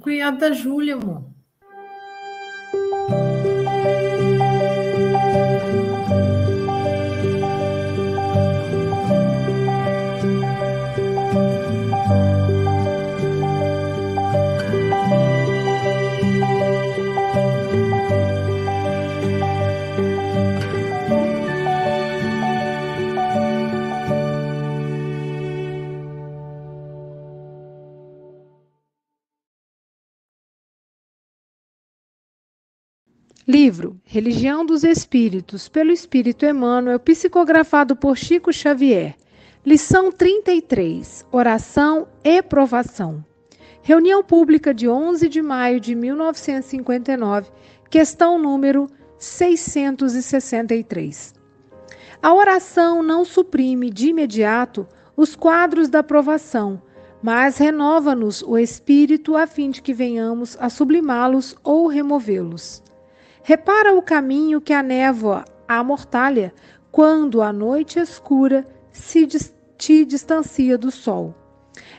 Cunhado da Júlia, amor. Livro Religião dos Espíritos, pelo Espírito Emmanuel, psicografado por Chico Xavier. Lição 33: Oração e Provação. Reunião pública de 11 de maio de 1959, questão número 663. A oração não suprime de imediato os quadros da provação, mas renova-nos o espírito a fim de que venhamos a sublimá-los ou removê-los. Repara o caminho que a névoa amortalha quando a noite escura se te distancia do sol.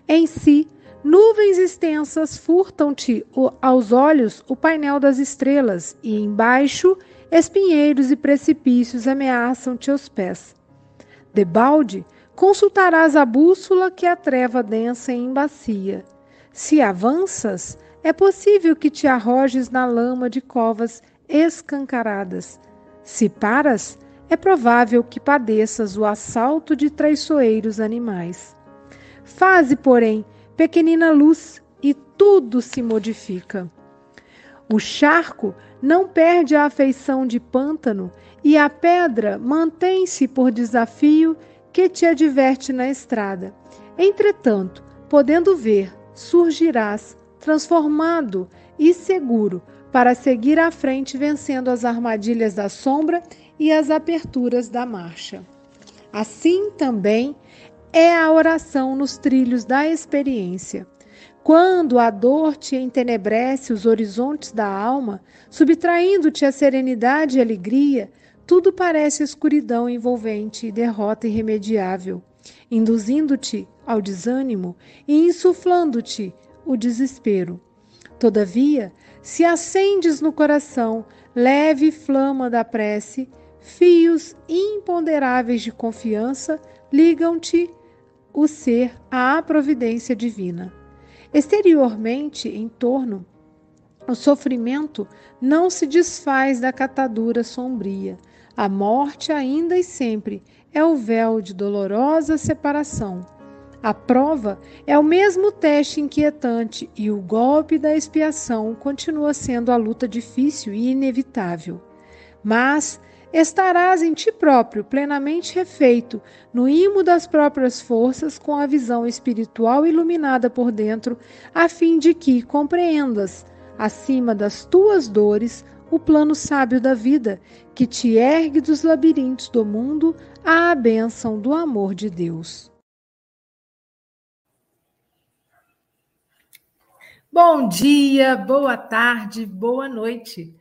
Em si, nuvens extensas furtam-te aos olhos o painel das estrelas, e embaixo, espinheiros e precipícios ameaçam-te os pés. Debalde, consultarás a bússola que a treva densa embacia. Se avanças, é possível que te arrojes na lama de covas escancaradas. Se paras, é provável que padeças o assalto de traiçoeiros animais. Faze, porém, pequenina luz e tudo se modifica. O charco não perde a afeição de pântano e a pedra mantém-se por desafio que te adverte na estrada. Entretanto, podendo ver, surgirás transformado e seguro para seguir à frente vencendo as armadilhas da sombra e as aperturas da marcha. Assim também é a oração nos trilhos da experiência. Quando a dor te entenebrece os horizontes da alma, subtraindo-te a serenidade e alegria, tudo parece escuridão envolvente e derrota irremediável, induzindo-te ao desânimo e insuflando-te o desespero. Todavia, se acendes no coração leve flama da prece, fios imponderáveis de confiança ligam-te o ser à providência divina. Exteriormente, em torno, o sofrimento não se desfaz da catadura sombria. A morte, ainda e sempre, é o véu de dolorosa separação a prova é o mesmo teste inquietante e o golpe da expiação continua sendo a luta difícil e inevitável. Mas estarás em ti próprio, plenamente refeito, no imo das próprias forças, com a visão espiritual iluminada por dentro, a fim de que compreendas, acima das tuas dores, o plano sábio da vida, que te ergue dos labirintos do mundo à bênção do amor de Deus. Bom dia, boa tarde, boa noite.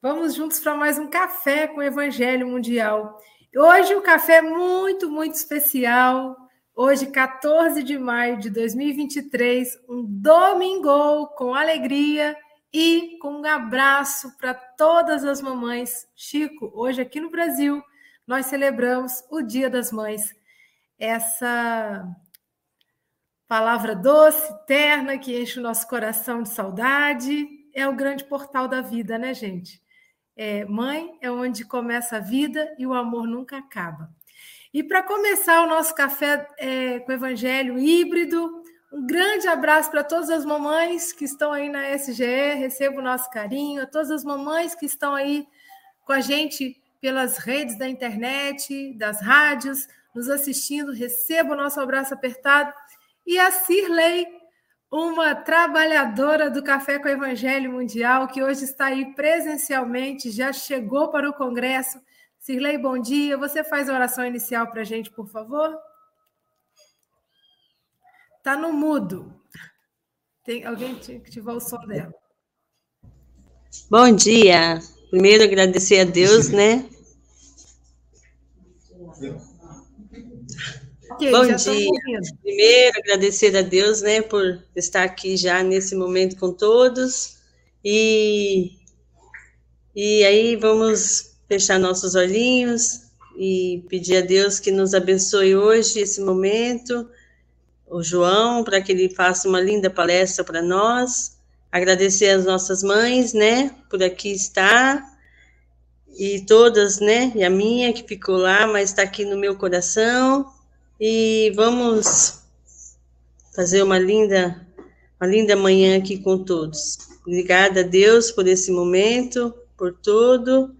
Vamos juntos para mais um café com o Evangelho Mundial. Hoje o café é muito, muito especial. Hoje, 14 de maio de 2023, um domingo com alegria e com um abraço para todas as mamães. Chico, hoje aqui no Brasil, nós celebramos o Dia das Mães. Essa Palavra doce, terna, que enche o nosso coração de saudade. É o grande portal da vida, né, gente? É, mãe é onde começa a vida e o amor nunca acaba. E para começar o nosso café é, com Evangelho híbrido, um grande abraço para todas as mamães que estão aí na SGE, recebo o nosso carinho, a todas as mamães que estão aí com a gente pelas redes da internet, das rádios, nos assistindo, recebo o nosso abraço apertado e a Cirlei, uma trabalhadora do Café com o Evangelho Mundial, que hoje está aí presencialmente, já chegou para o Congresso. Cirlei, bom dia. Você faz a oração inicial para a gente, por favor? Está no mudo. Tem alguém que ativou o som dela. Bom dia. Primeiro agradecer a Deus, né? Okay, Bom dia. Primeiro, agradecer a Deus, né, por estar aqui já nesse momento com todos. E, e aí vamos fechar nossos olhinhos e pedir a Deus que nos abençoe hoje esse momento. O João, para que ele faça uma linda palestra para nós. Agradecer às nossas mães, né, por aqui estar e todas, né? E a minha que ficou lá, mas está aqui no meu coração. E vamos fazer uma linda, uma linda manhã aqui com todos. Obrigada a Deus por esse momento, por tudo.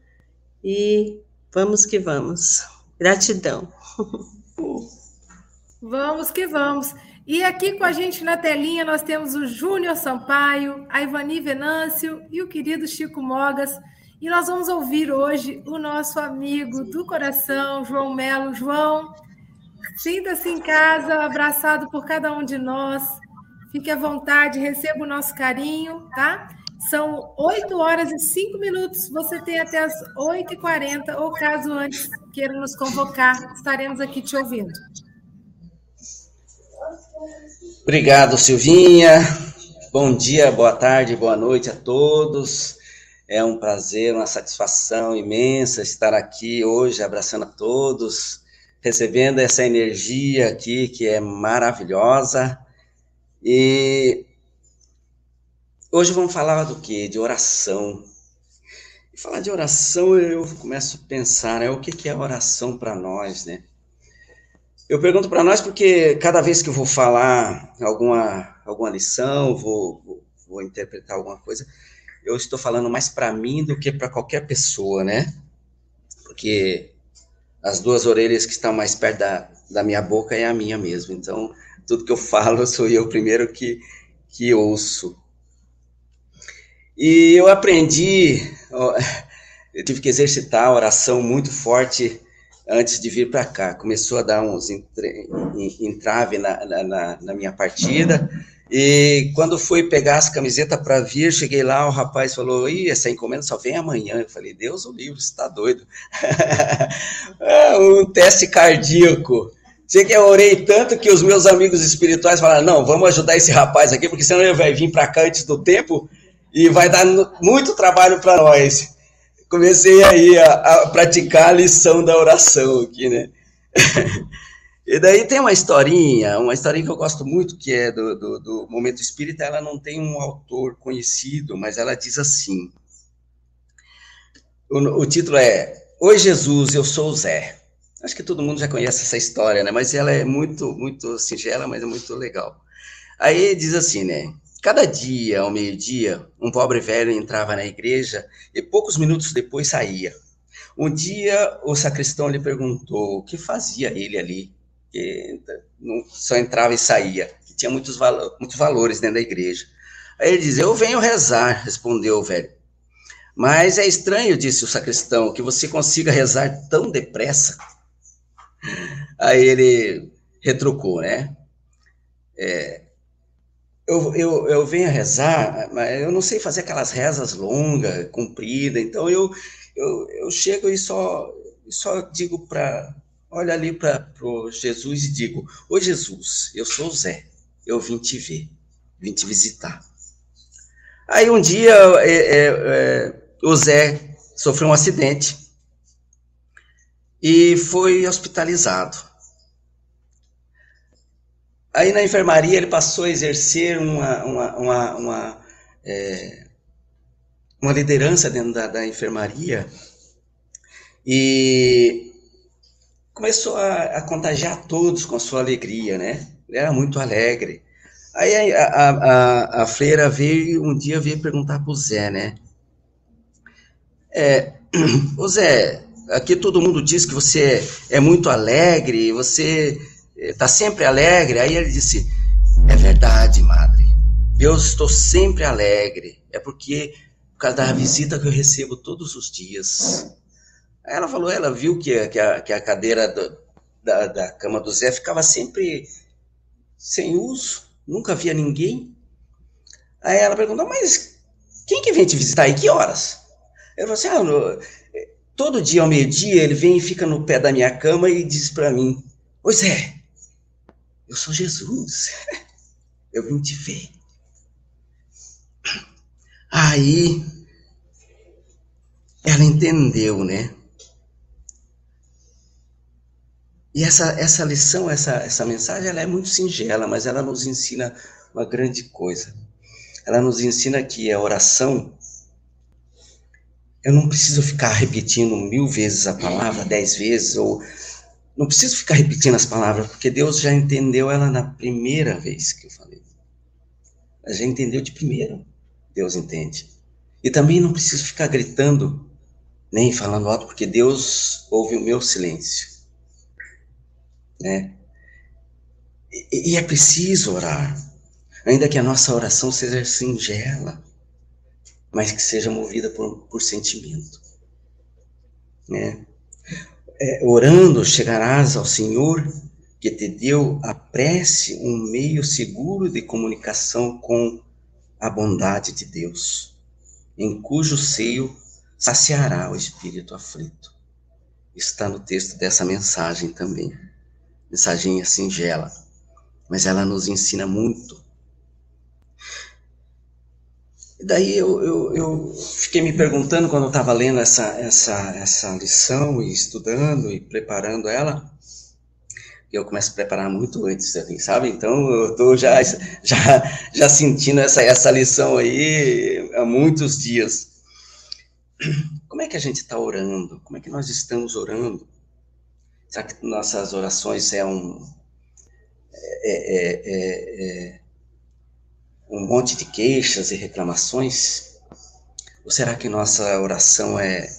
E vamos que vamos. Gratidão. Vamos que vamos. E aqui com a gente na telinha nós temos o Júnior Sampaio, a Ivani Venâncio e o querido Chico Mogas. E nós vamos ouvir hoje o nosso amigo do coração, João Melo. João, sinta-se em casa, abraçado por cada um de nós. Fique à vontade, receba o nosso carinho, tá? São 8 horas e 5 minutos. Você tem até as 8h40, ou caso antes queira nos convocar, estaremos aqui te ouvindo. Obrigado, Silvinha. Bom dia, boa tarde, boa noite a todos. É um prazer, uma satisfação imensa estar aqui hoje, abraçando a todos, recebendo essa energia aqui que é maravilhosa. E hoje vamos falar do que? De oração. E falar de oração, eu começo a pensar, né, o que, que é oração para nós, né? Eu pergunto para nós porque cada vez que eu vou falar alguma, alguma lição, vou, vou, vou interpretar alguma coisa, eu estou falando mais para mim do que para qualquer pessoa, né? Porque as duas orelhas que estão mais perto da, da minha boca é a minha mesmo. Então, tudo que eu falo sou eu primeiro que, que ouço. E eu aprendi, eu tive que exercitar a oração muito forte antes de vir para cá. Começou a dar uns entrave na, na, na minha partida. E quando fui pegar as camisetas para vir, cheguei lá, o rapaz falou: Ih, essa encomenda só vem amanhã. Eu falei: Deus o livre, você está doido. É um teste cardíaco. Sei que eu orei tanto que os meus amigos espirituais falaram: Não, vamos ajudar esse rapaz aqui, porque senão ele vai vir para cá antes do tempo e vai dar muito trabalho para nós. Comecei aí a, a praticar a lição da oração aqui, né? E daí tem uma historinha, uma historinha que eu gosto muito, que é do, do, do, Momento Espírita, ela não tem um autor conhecido, mas ela diz assim, o, o título é Oi Jesus, eu sou o Zé. Acho que todo mundo já conhece essa história, né? Mas ela é muito, muito singela, mas é muito legal. Aí diz assim, né? Cada dia, ao meio-dia, um pobre velho entrava na igreja e poucos minutos depois saía. Um dia, o sacristão lhe perguntou o que fazia ele ali que não só entrava e saía, que tinha muitos, valo, muitos valores dentro da igreja. Aí ele diz: Eu venho rezar, respondeu o velho. Mas é estranho, disse o sacristão, que você consiga rezar tão depressa. Aí ele retrucou, né? É, eu, eu, eu venho rezar, mas eu não sei fazer aquelas rezas longas, compridas, então eu, eu, eu chego e só, só digo para olho ali para Jesus e digo: Ô Jesus, eu sou o Zé, eu vim te ver, vim te visitar. Aí um dia é, é, é, o Zé sofreu um acidente e foi hospitalizado. Aí na enfermaria ele passou a exercer uma, uma, uma, uma, é, uma liderança dentro da, da enfermaria e começou a, a, contagiar todos com a sua alegria, né? Ele era muito alegre. Aí a, a, a, freira veio, um dia veio perguntar para o Zé, né? É, o Zé, aqui todo mundo diz que você é muito alegre, você está sempre alegre. Aí ele disse, é verdade, madre. Eu estou sempre alegre. É porque, por causa da visita que eu recebo todos os dias. Ela falou, ela viu que, que, a, que a cadeira do, da, da cama do Zé ficava sempre sem uso, nunca via ninguém. Aí ela perguntou, mas quem que vem te visitar e que horas? Ele falou assim, ah, no, todo dia ao meio-dia ele vem e fica no pé da minha cama e diz para mim, Ô Zé, Eu sou Jesus. Eu vim te ver. Aí ela entendeu, né? E essa, essa lição, essa, essa mensagem, ela é muito singela, mas ela nos ensina uma grande coisa. Ela nos ensina que a oração, eu não preciso ficar repetindo mil vezes a palavra, dez vezes, ou não preciso ficar repetindo as palavras, porque Deus já entendeu ela na primeira vez que eu falei. Ela já entendeu de primeiro. Deus entende. E também não preciso ficar gritando, nem falando alto, porque Deus ouve o meu silêncio né? E, e é preciso orar, ainda que a nossa oração seja singela, mas que seja movida por, por sentimento, né? É, orando, chegarás ao Senhor que te deu a prece um meio seguro de comunicação com a bondade de Deus, em cujo seio saciará o espírito aflito. Está no texto dessa mensagem também mensaginha singela, mas ela nos ensina muito. E daí eu, eu, eu fiquei me perguntando quando eu estava lendo essa, essa, essa lição e estudando e preparando ela, eu começo a preparar muito antes, assim, sabe? Então eu estou já, já, já sentindo essa, essa lição aí há muitos dias. Como é que a gente está orando? Como é que nós estamos orando? Será que nossas orações é um. É, é, é, é, um monte de queixas e reclamações? Ou será que nossa oração é,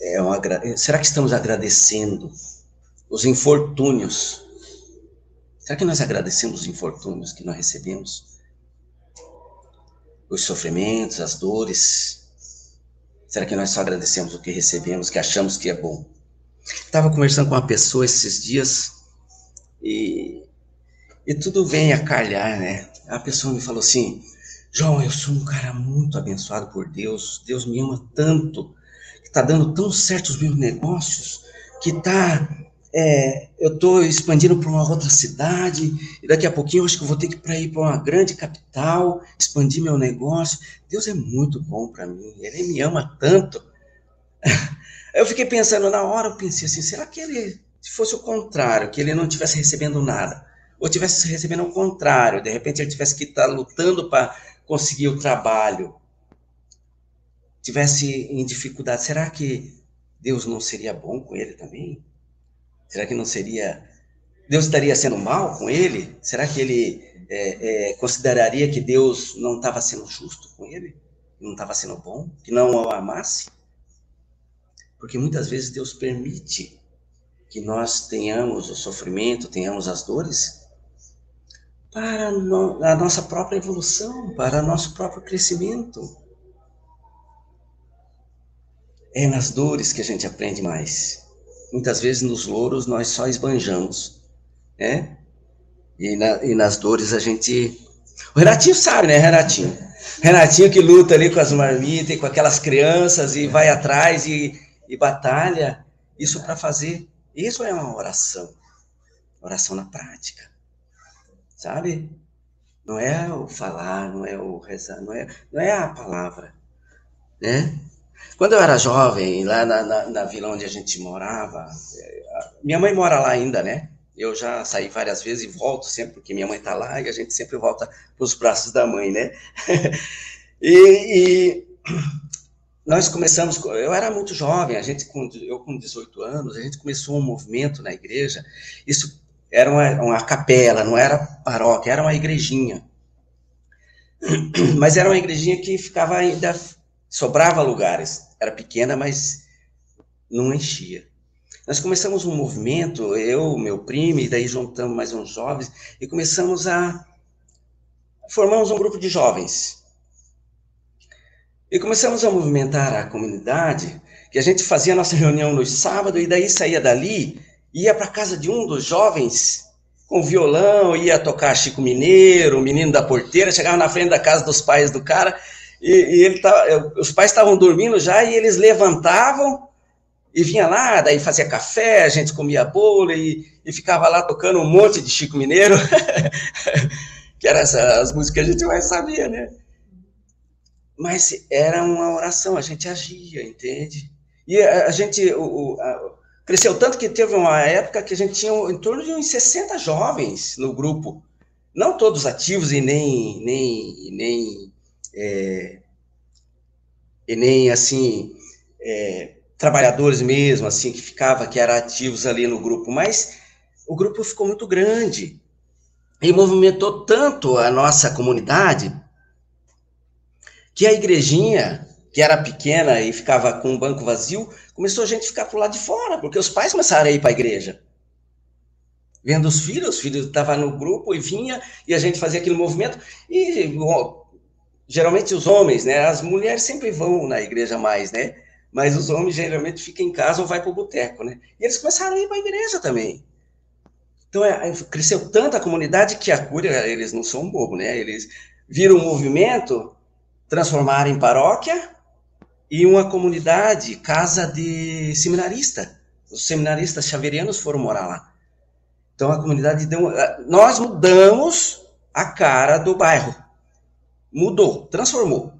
é um, será que estamos agradecendo os infortúnios? Será que nós agradecemos os infortúnios que nós recebemos? Os sofrimentos, as dores? Será que nós só agradecemos o que recebemos, que achamos que é bom? Estava conversando com uma pessoa esses dias e, e tudo vem a calhar, né? A pessoa me falou assim: João, eu sou um cara muito abençoado por Deus, Deus me ama tanto, que está dando tão certo os meus negócios, que está é, eu estou expandindo para uma outra cidade, e daqui a pouquinho eu acho que eu vou ter que ir para uma grande capital, expandir meu negócio. Deus é muito bom para mim, Ele me ama tanto. Eu fiquei pensando, na hora eu pensei assim, será que ele, se fosse o contrário, que ele não estivesse recebendo nada, ou tivesse recebendo o contrário, de repente ele tivesse que estar lutando para conseguir o trabalho, tivesse em dificuldade, será que Deus não seria bom com ele também? Será que não seria. Deus estaria sendo mal com ele? Será que ele é, é, consideraria que Deus não estava sendo justo com ele? Não estava sendo bom? Que não o amasse? Porque muitas vezes Deus permite que nós tenhamos o sofrimento, tenhamos as dores, para a nossa própria evolução, para nosso próprio crescimento. É nas dores que a gente aprende mais. Muitas vezes nos louros nós só esbanjamos, né? E, na, e nas dores a gente. O Renatinho sabe, né, Renatinho? Renatinho que luta ali com as marmitas e com aquelas crianças e vai atrás e e batalha isso para fazer. Isso é uma oração. Oração na prática. Sabe? Não é o falar, não é o rezar, não é, não é a palavra. Né? Quando eu era jovem, lá na, na, na vila onde a gente morava, é, minha mãe mora lá ainda, né? Eu já saí várias vezes e volto sempre, porque minha mãe está lá e a gente sempre volta para os braços da mãe, né? e, e nós começamos, eu era muito jovem, a gente com, eu com 18 anos, a gente começou um movimento na igreja, isso era uma, uma capela, não era paróquia, era uma igrejinha. Mas era uma igrejinha que ficava ainda, sobrava lugares, era pequena, mas não enchia. Nós começamos um movimento, eu, meu primo, e daí juntamos mais uns jovens, e começamos a formamos um grupo de jovens, e começamos a movimentar a comunidade, que a gente fazia nossa reunião no sábado e daí saía dali, ia para casa de um dos jovens com violão, ia tocar Chico Mineiro, o menino da porteira, chegava na frente da casa dos pais do cara, e, e ele tava, os pais estavam dormindo já e eles levantavam e vinha lá, daí fazia café, a gente comia bolo e, e ficava lá tocando um monte de Chico Mineiro, que eram as, as músicas que a gente mais sabia, né? Mas era uma oração, a gente agia, entende? E a, a gente o, o, a, cresceu tanto que teve uma época que a gente tinha em torno de uns 60 jovens no grupo. Não todos ativos e nem, nem, nem, é, e nem assim, é, trabalhadores mesmo, assim, que ficava, que eram ativos ali no grupo, mas o grupo ficou muito grande e movimentou tanto a nossa comunidade que a igrejinha, que era pequena e ficava com um banco vazio, começou a gente ficar por lá de fora, porque os pais começaram a ir para a igreja. Vendo os filhos, os filhos estavam no grupo e vinha, e a gente fazia aquele movimento, e bom, geralmente os homens, né, as mulheres sempre vão na igreja mais, né, mas os homens geralmente ficam em casa ou vai para o boteco, né, e eles começaram a ir para a igreja também. Então, é, cresceu tanto a comunidade que a cura, eles não são bobo, né, eles viram um movimento, transformaram em paróquia, e uma comunidade, casa de seminarista. Os seminaristas xaverianos foram morar lá. Então a comunidade deu. Nós mudamos a cara do bairro. Mudou, transformou.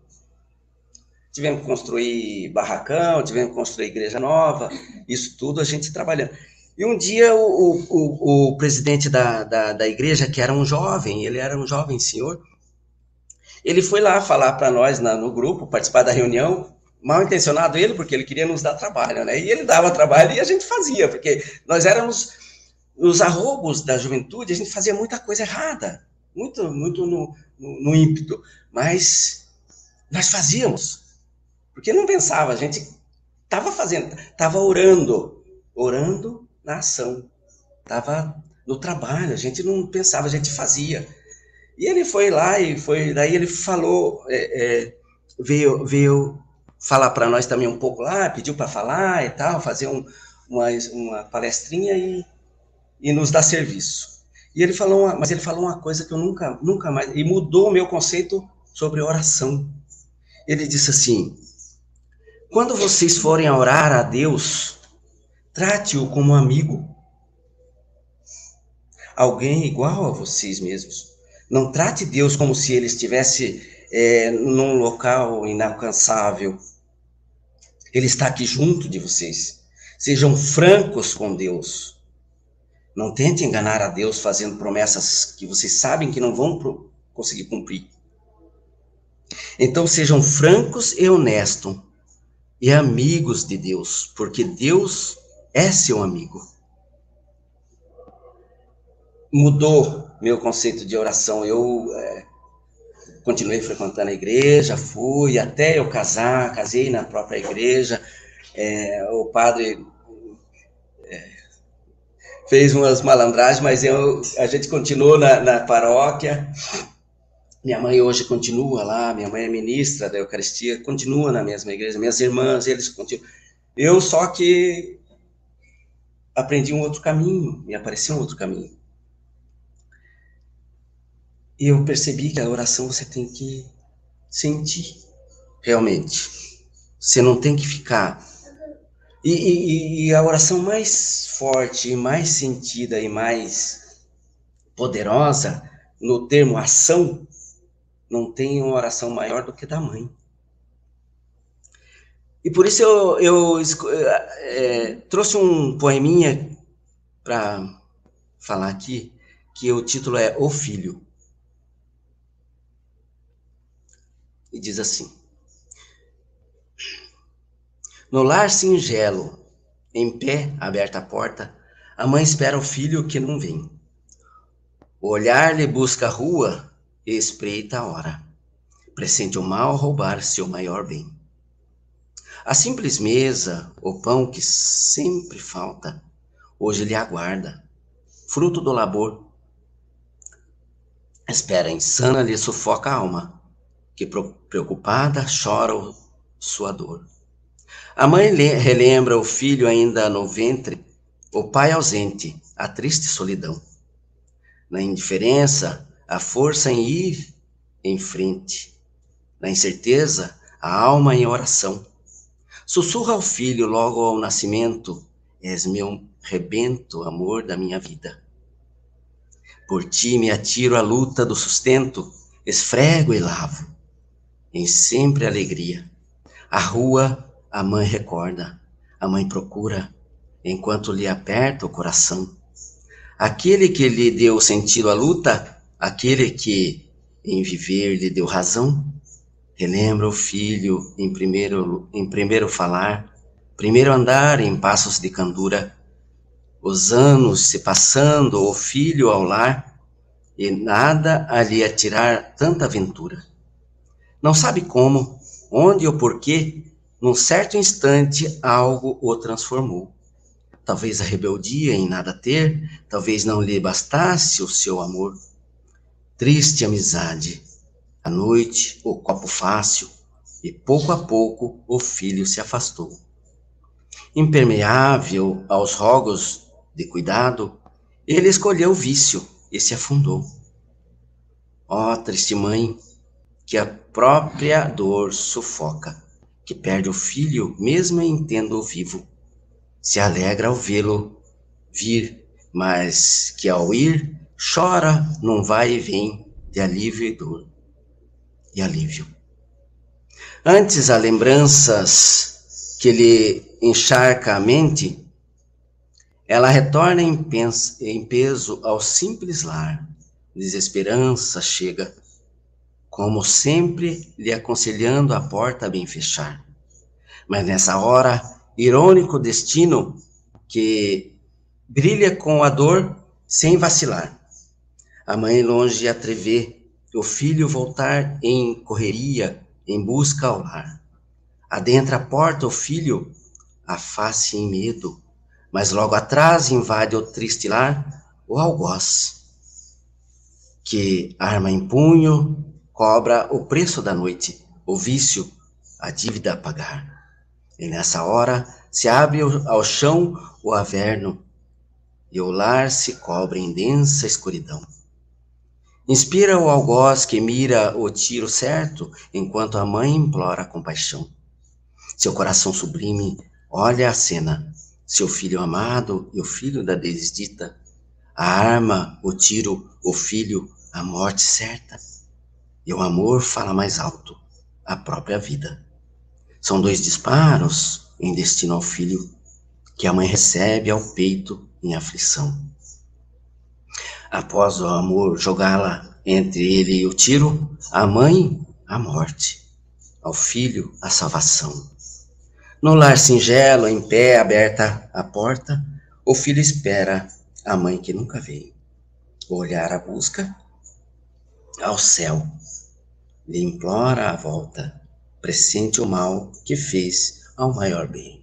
Tivemos que construir barracão, tivemos que construir igreja nova, isso tudo a gente trabalhando. E um dia o, o, o presidente da, da, da igreja, que era um jovem, ele era um jovem senhor, ele foi lá falar para nós na, no grupo, participar da reunião, mal intencionado ele, porque ele queria nos dar trabalho, né? E ele dava trabalho e a gente fazia, porque nós éramos os arrobos da juventude, a gente fazia muita coisa errada, muito, muito no, no, no ímpeto, mas nós fazíamos, porque não pensava, a gente estava fazendo, estava orando, orando na ação, estava no trabalho, a gente não pensava, a gente fazia. E ele foi lá e foi, daí ele falou, é, é, veio, veio falar para nós também um pouco lá, pediu para falar e tal, fazer um, uma, uma palestrinha e, e nos dar serviço. E ele falou, uma, mas ele falou uma coisa que eu nunca, nunca mais, e mudou o meu conceito sobre oração. Ele disse assim: quando vocês forem orar a Deus, trate-o como amigo, alguém igual a vocês mesmos. Não trate Deus como se ele estivesse é, num local inalcançável, ele está aqui junto de vocês. Sejam francos com Deus. Não tente enganar a Deus fazendo promessas que vocês sabem que não vão conseguir cumprir. Então sejam francos e honestos e amigos de Deus, porque Deus é seu amigo. Mudou meu conceito de oração. Eu é, continuei frequentando a igreja, fui até eu casar, casei na própria igreja. É, o padre é, fez umas malandragens, mas eu, a gente continuou na, na paróquia. Minha mãe hoje continua lá, minha mãe é ministra da Eucaristia, continua na mesma igreja, minhas irmãs, eles continuam. Eu só que aprendi um outro caminho, me apareceu um outro caminho. E eu percebi que a oração você tem que sentir, realmente. Você não tem que ficar. E, e, e a oração mais forte, mais sentida e mais poderosa, no termo ação, não tem uma oração maior do que da mãe. E por isso eu, eu é, trouxe um poeminha para falar aqui, que o título é O Filho. E diz assim: No lar singelo, em pé, aberta a porta, a mãe espera o filho que não vem. O olhar lhe busca a rua e espreita a hora. Pressente o mal roubar seu maior bem. A simples mesa, o pão que sempre falta, hoje lhe aguarda, fruto do labor. Espera insana lhe sufoca a alma, que preocupada chora sua dor. A mãe relembra o filho ainda no ventre, o pai ausente, a triste solidão. Na indiferença, a força em ir em frente. Na incerteza, a alma em oração. Sussurra ao filho logo ao nascimento: És meu rebento, amor da minha vida. Por ti me atiro à luta do sustento, esfrego e lavo, em sempre alegria. A rua a mãe recorda, a mãe procura, enquanto lhe aperta o coração. Aquele que lhe deu sentido à luta, aquele que em viver lhe deu razão, relembra o filho em primeiro, em primeiro falar, primeiro andar em passos de candura, os anos se passando, o filho ao lar, e nada a lhe atirar tanta aventura. Não sabe como, onde ou porquê, num certo instante algo o transformou. Talvez a rebeldia em nada ter, talvez não lhe bastasse o seu amor. Triste amizade, à noite o copo fácil, e pouco a pouco o filho se afastou. Impermeável aos rogos de cuidado, ele escolheu o vício e se afundou. Ó oh, triste mãe, que a própria dor sufoca, que perde o filho mesmo em tendo-o vivo se alegra ao vê-lo vir, mas que ao ir chora num vai e vem de alívio e dor e alívio. Antes há lembranças que lhe encharca a mente, ela retorna em peso ao simples lar. Desesperança chega, como sempre lhe aconselhando a porta bem fechar. Mas nessa hora irônico destino que brilha com a dor sem vacilar. A mãe longe atrever, o filho voltar em correria, em busca ao lar. Adentra a porta o filho, a face em medo, mas logo atrás invade o triste lar o algoz, que arma em punho, cobra o preço da noite, o vício, a dívida a pagar. E nessa hora se abre ao chão o averno, e o lar se cobre em densa escuridão. Inspira o algoz que mira o tiro certo, enquanto a mãe implora compaixão. Seu coração sublime olha a cena, seu filho amado e o filho da desdita, a arma, o tiro, o filho, a morte certa. E o amor fala mais alto, a própria vida. São dois disparos em destino ao filho que a mãe recebe ao peito em aflição. Após o amor jogá-la entre ele e o tiro, a mãe, a morte, ao filho, a salvação. No lar singelo, em pé, aberta a porta, o filho espera a mãe que nunca veio. O olhar a busca ao céu, lhe implora a volta pressente o mal que fez ao maior bem.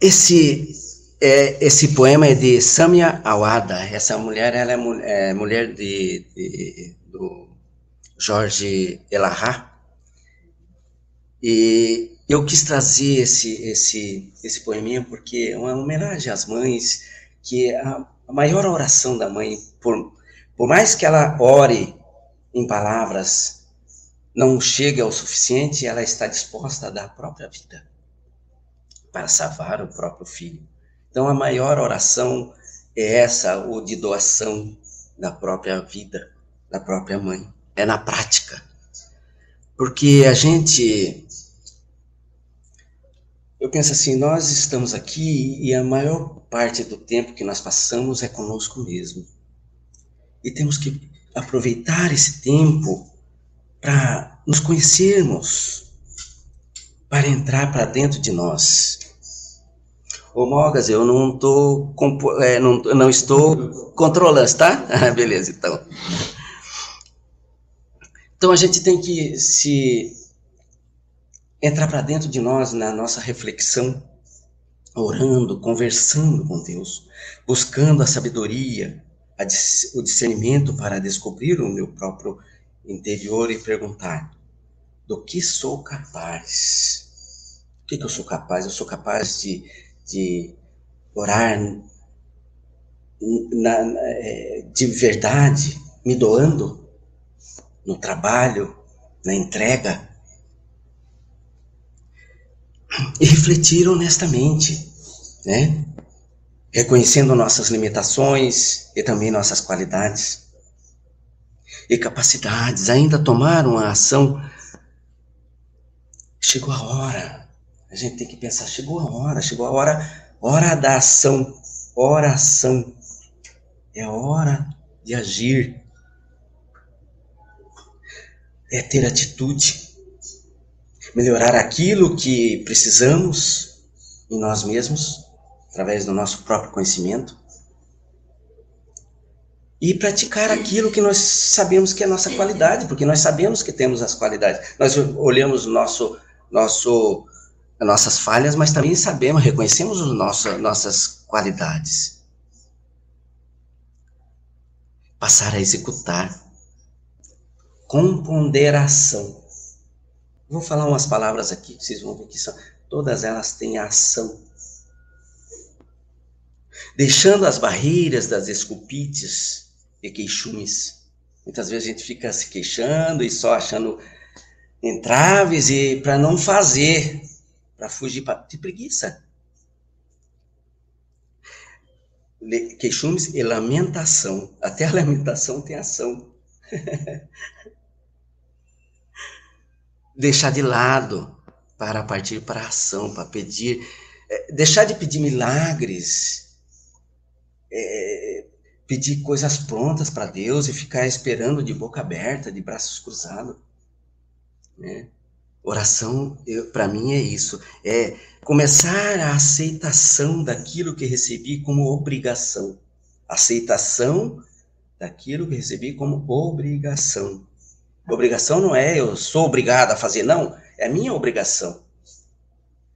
Esse é, esse poema é de Samia Awada. Essa mulher, ela é, é mulher de, de, do Jorge Elahá. E eu quis trazer esse, esse, esse poeminha porque é uma homenagem às mães, que a, a maior oração da mãe, por, por mais que ela ore em palavras não chega ao suficiente, ela está disposta a dar a própria vida para salvar o próprio filho. Então, a maior oração é essa, o de doação da própria vida, da própria mãe. É na prática. Porque a gente. Eu penso assim, nós estamos aqui e a maior parte do tempo que nós passamos é conosco mesmo. E temos que aproveitar esse tempo para nos conhecermos, para entrar para dentro de nós. Ô Mogas, eu não, tô, é, não, não estou controlando, tá? Beleza, então. Então a gente tem que se entrar para dentro de nós na nossa reflexão, orando, conversando com Deus, buscando a sabedoria, o discernimento para descobrir o meu próprio interior e perguntar: do que sou capaz? O que, que eu sou capaz? Eu sou capaz de, de orar na, na, é, de verdade, me doando no trabalho, na entrega. e refletir honestamente, né? Reconhecendo nossas limitações e também nossas qualidades e capacidades, ainda tomaram a ação. Chegou a hora. A gente tem que pensar, chegou a hora, chegou a hora, hora da ação, oração. É hora de agir. É ter atitude. Melhorar aquilo que precisamos em nós mesmos, através do nosso próprio conhecimento e praticar aquilo que nós sabemos que é nossa qualidade, porque nós sabemos que temos as qualidades. Nós olhamos nosso, nosso, nossas falhas, mas também sabemos, reconhecemos nosso, nossas qualidades. Passar a executar. Com ponderação. Vou falar umas palavras aqui, vocês vão ver que são, todas elas têm ação. Deixando as barreiras das esculpites, e queixumes. Muitas vezes a gente fica se queixando e só achando entraves e para não fazer, para fugir de preguiça. Queixumes e lamentação. Até a lamentação tem ação. Deixar de lado para partir para a ação, para pedir, é, deixar de pedir milagres, é, pedir coisas prontas para Deus e ficar esperando de boca aberta, de braços cruzados. Né? Oração, para mim, é isso. É começar a aceitação daquilo que recebi como obrigação. Aceitação daquilo que recebi como obrigação. Obrigação não é eu sou obrigado a fazer, não. É minha obrigação.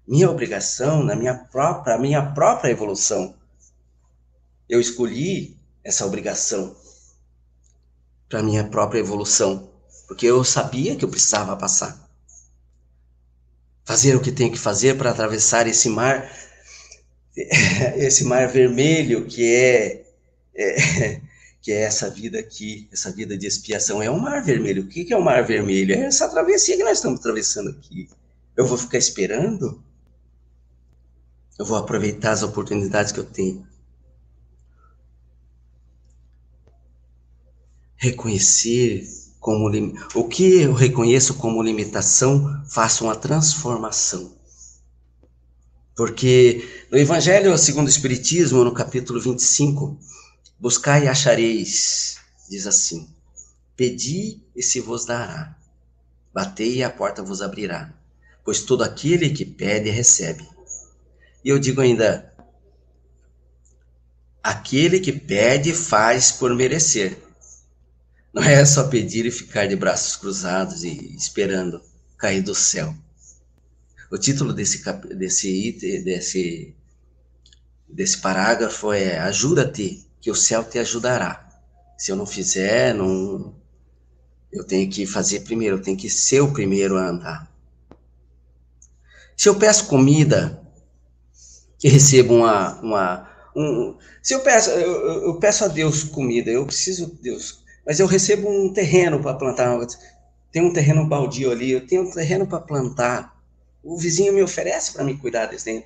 Minha obrigação na minha própria, minha própria evolução. Eu escolhi essa obrigação para minha própria evolução, porque eu sabia que eu precisava passar. Fazer o que tenho que fazer para atravessar esse mar, esse mar vermelho que é, é, que é essa vida aqui, essa vida de expiação. É um mar vermelho. O que é o um mar vermelho? É essa travessia que nós estamos atravessando aqui. Eu vou ficar esperando? Eu vou aproveitar as oportunidades que eu tenho. Reconhecer como o que eu reconheço como limitação, faça uma transformação. Porque no Evangelho segundo o Espiritismo, no capítulo 25, buscai e achareis, diz assim: Pedi e se vos dará, batei e a porta vos abrirá, pois todo aquele que pede recebe. E eu digo ainda: aquele que pede faz por merecer. Não é só pedir e ficar de braços cruzados e esperando cair do céu. O título desse desse desse desse parágrafo é Ajuda-te, que o céu te ajudará. Se eu não fizer, não eu tenho que fazer primeiro, eu tenho que ser o primeiro a andar. Se eu peço comida e recebo uma, uma um, se eu peço, eu, eu peço a Deus comida, eu preciso de Deus mas eu recebo um terreno para plantar. Tem um terreno baldio ali, eu tenho um terreno para plantar. O vizinho me oferece para me cuidar desse terreno.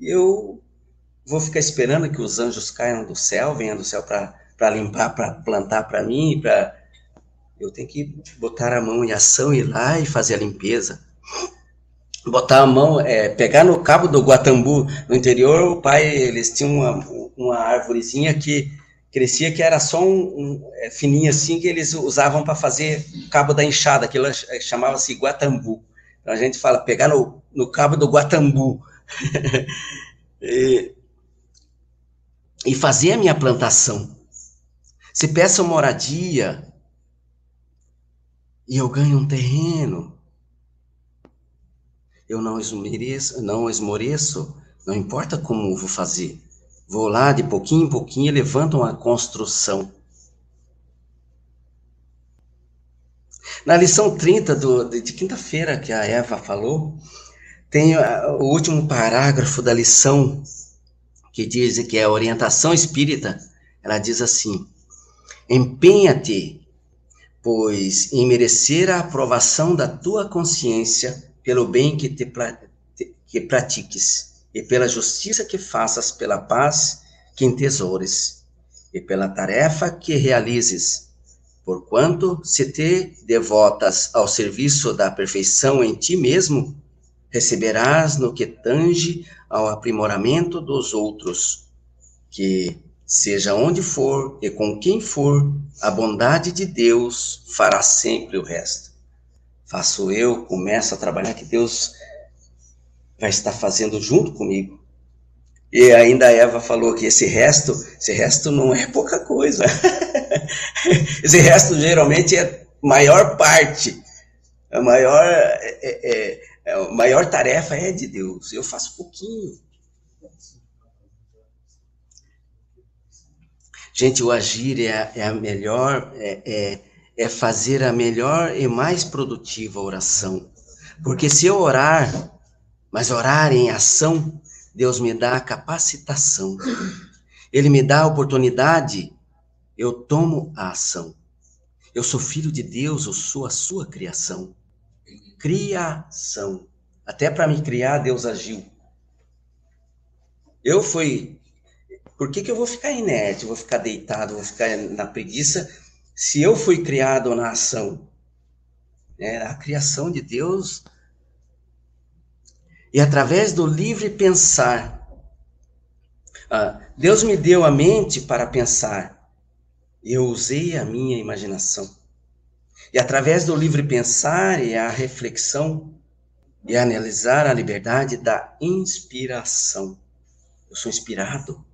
E eu vou ficar esperando que os anjos caiam do céu, venham do céu para limpar, para plantar para mim, para eu tenho que botar a mão em ação, ir lá e fazer a limpeza. Botar a mão, é, pegar no cabo do Guatambu, no interior, o pai, eles tinham uma, uma árvorezinha que crescia que era só um, um é, fininho assim que eles usavam para fazer cabo da enxada, aquilo é, chamava-se guatambu. Então a gente fala pegar no, no cabo do guatambu e, e fazer a minha plantação. Se peço moradia e eu ganho um terreno, eu não esmoreço, não esmoreço, não importa como vou fazer Vou lá, de pouquinho em pouquinho, levantam a construção. Na lição 30 do, de quinta-feira, que a Eva falou, tem o último parágrafo da lição, que diz que é a orientação espírita. Ela diz assim: empenha-te, pois, em merecer a aprovação da tua consciência pelo bem que te, que pratiques, e pela justiça que faças, pela paz que entesoures, e pela tarefa que realizes, porquanto se te devotas ao serviço da perfeição em ti mesmo, receberás no que tange ao aprimoramento dos outros, que seja onde for e com quem for, a bondade de Deus fará sempre o resto. Faço eu, começo a trabalhar que Deus vai estar fazendo junto comigo. E ainda a Eva falou que esse resto, esse resto não é pouca coisa. esse resto geralmente é maior parte. A maior, é, é, é, a maior tarefa é de Deus. Eu faço pouquinho. Gente, o agir é, é a melhor, é, é, é fazer a melhor e mais produtiva oração. Porque se eu orar mas orar em ação, Deus me dá a capacitação. Ele me dá a oportunidade, eu tomo a ação. Eu sou filho de Deus, eu sou a sua criação. Criação. Até para me criar, Deus agiu. Eu fui. Por que, que eu vou ficar inerte, vou ficar deitado, vou ficar na preguiça, se eu fui criado na ação? É, a criação de Deus e através do livre pensar, ah, Deus me deu a mente para pensar, eu usei a minha imaginação. E através do livre pensar e a reflexão, e analisar a liberdade da inspiração. Eu sou inspirado.